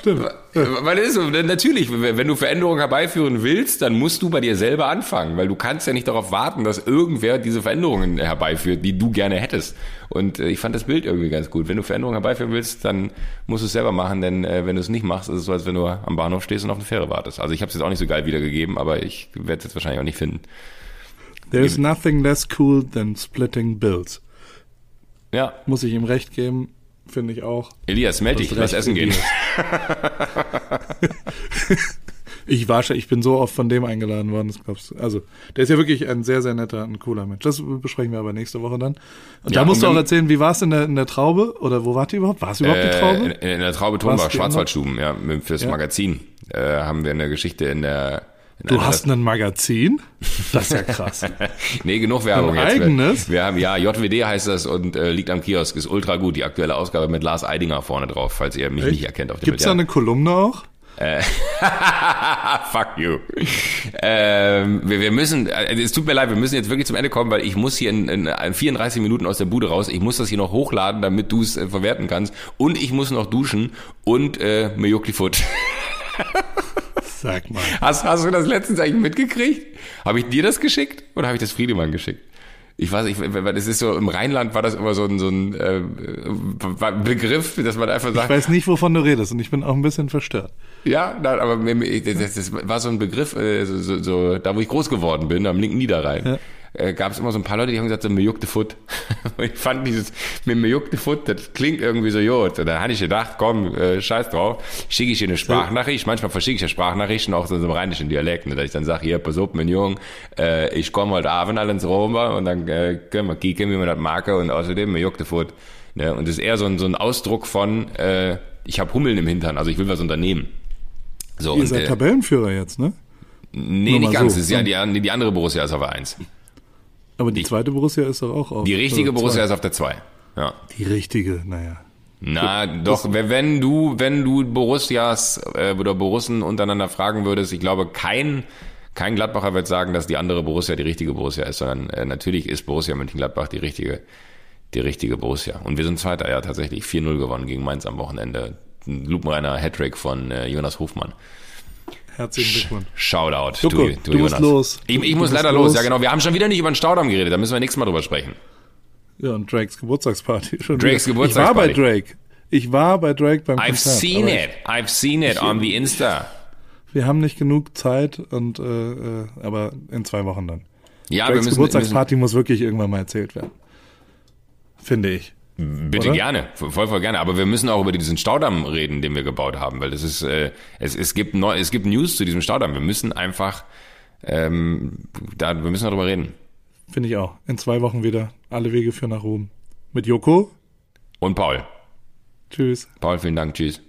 Stimmt. Weil es ist denn natürlich, wenn du Veränderungen herbeiführen willst, dann musst du bei dir selber anfangen, weil du kannst ja nicht darauf warten, dass irgendwer diese Veränderungen herbeiführt, die du gerne hättest. Und äh, ich fand das Bild irgendwie ganz gut. Wenn du Veränderungen herbeiführen willst, dann musst du es selber machen, denn äh, wenn du es nicht machst, ist es so, als wenn du am Bahnhof stehst und auf eine Fähre wartest. Also ich habe es jetzt auch nicht so geil wiedergegeben, aber ich werde es jetzt wahrscheinlich auch nicht finden. There's nothing less cool than splitting bills. Ja, Muss ich ihm recht geben, finde ich auch. Elias, melde dich, lass essen gehen. Ich war schon, ich bin so oft von dem eingeladen worden, das glaubst du. Also, der ist ja wirklich ein sehr, sehr netter, ein cooler Mensch. Das besprechen wir aber nächste Woche dann. Und Ja, da musst und du auch erzählen, wie war es in der, in der Traube? Oder wo wart ihr überhaupt? War es überhaupt die Äh, Traube? in, in der Traube Tonbach, Schwarzwaldstuben, ja, fürs Ja. Magazin. Äh, haben wir eine Geschichte in der Du hast ein Magazin? Das ist ja krass. *laughs* Nee, genug Werbung Ein jetzt. eigenes? Wir, haben, ja, JWD heißt das und äh, liegt am Kiosk, ist ultra gut. Die aktuelle Ausgabe mit Lars Eidinger vorne drauf, falls ihr mich nicht erkennt auf dem Gibt's da Bild. eine Kolumne auch? *laughs* Fuck you. ähm, wir, wir müssen, äh, es tut mir leid, wir müssen jetzt wirklich zum Ende kommen, weil ich muss hier in, in, in 34 Minuten aus der Bude raus. Ich muss das hier noch hochladen, damit du es äh, verwerten kannst. Und ich muss noch duschen und äh, mir juckt die Foot. *laughs* Sag mal. Hast, hast du das letztens eigentlich mitgekriegt? Habe ich dir das geschickt oder habe ich das Friedemann geschickt? Ich weiß nicht, das ist so, im Rheinland war das immer so ein, so ein äh, Begriff, dass man einfach Ich sagt, weiß nicht, wovon du redest und ich bin auch ein bisschen verstört. ja, nein, aber das, das war so ein Begriff, äh, so, so, so, da wo ich groß geworden bin, am linken Niederrhein. Ja. Äh, gab es immer so ein paar Leute, die haben gesagt, so, mir juckt Foot. Und *laughs* ich fand dieses, mir, mir juckt Foot, das klingt irgendwie so gut. Und da hatte ich gedacht, komm, äh, scheiß drauf, schicke ich dir eine Sprachnachricht. Manchmal verschicke ich ja Sprachnachrichten auch so in so einem rheinischen Dialekt, ne, dass ich dann sage, hier, pass auf, mein Junge, äh, ich komme heute Abend alle ins Roma und dann äh, können wir kicken, wie man das mag und außerdem, mir juckt Foot. Ne? Und das ist eher so ein, so ein Ausdruck von, äh, ich habe Hummeln im Hintern, also ich will was unternehmen. So, Ihr und, seid äh, Tabellenführer jetzt, ne? Nee, Nur nicht ganz. so. Das ist ja die, die andere Borussia ist der 1. Aber die zweite Borussia ist doch auch auf. Die richtige äh, Borussia zwei. ist auf der 2. Ja. Die richtige, naja. Na, doch, wenn wenn du, wenn du Borussias äh, oder Borussen untereinander fragen würdest, ich glaube, kein, kein Gladbacher wird sagen, dass die andere Borussia die richtige Borussia ist, sondern äh, natürlich ist Borussia Mönchengladbach die richtige, die richtige Borussia. Und wir sind Zweiter, ja, tatsächlich. 4-0 gewonnen gegen Mainz am Wochenende. ein lupenreiner Hattrick von äh, Jonas Hofmann. Herzlichen Glückwunsch. Shoutout, Joko, du, du musst los. Ich, ich Du muss leider los. los. ja genau. Wir haben schon wieder nicht über den Staudamm geredet, da müssen wir nächstes Mal drüber sprechen. Ja, und Drakes Geburtstagsparty. *laughs* Schon Drakes wieder. Ich war bei Geburtstagsparty. Drake. Ich war bei Drake beim I've Konzert. seen aber it, I've seen it on the Insta. Wir haben nicht genug Zeit und äh, äh, aber in zwei Wochen dann. Ja, wir Drakes müssen, müssen Geburtstagsparty muss wirklich irgendwann mal erzählt werden. Finde ich. Bitte oder? gerne, voll, voll gerne. Aber wir müssen auch über diesen Staudamm reden, den wir gebaut haben, weil das ist, äh, es, es gibt neu, es gibt News zu diesem Staudamm. Wir müssen einfach, ähm, da, wir müssen darüber reden. Finde ich auch. In zwei Wochen wieder. Alle Wege führen nach Rom. Mit Joko. Und Paul, Tschüss. Paul, vielen Dank, tschüss.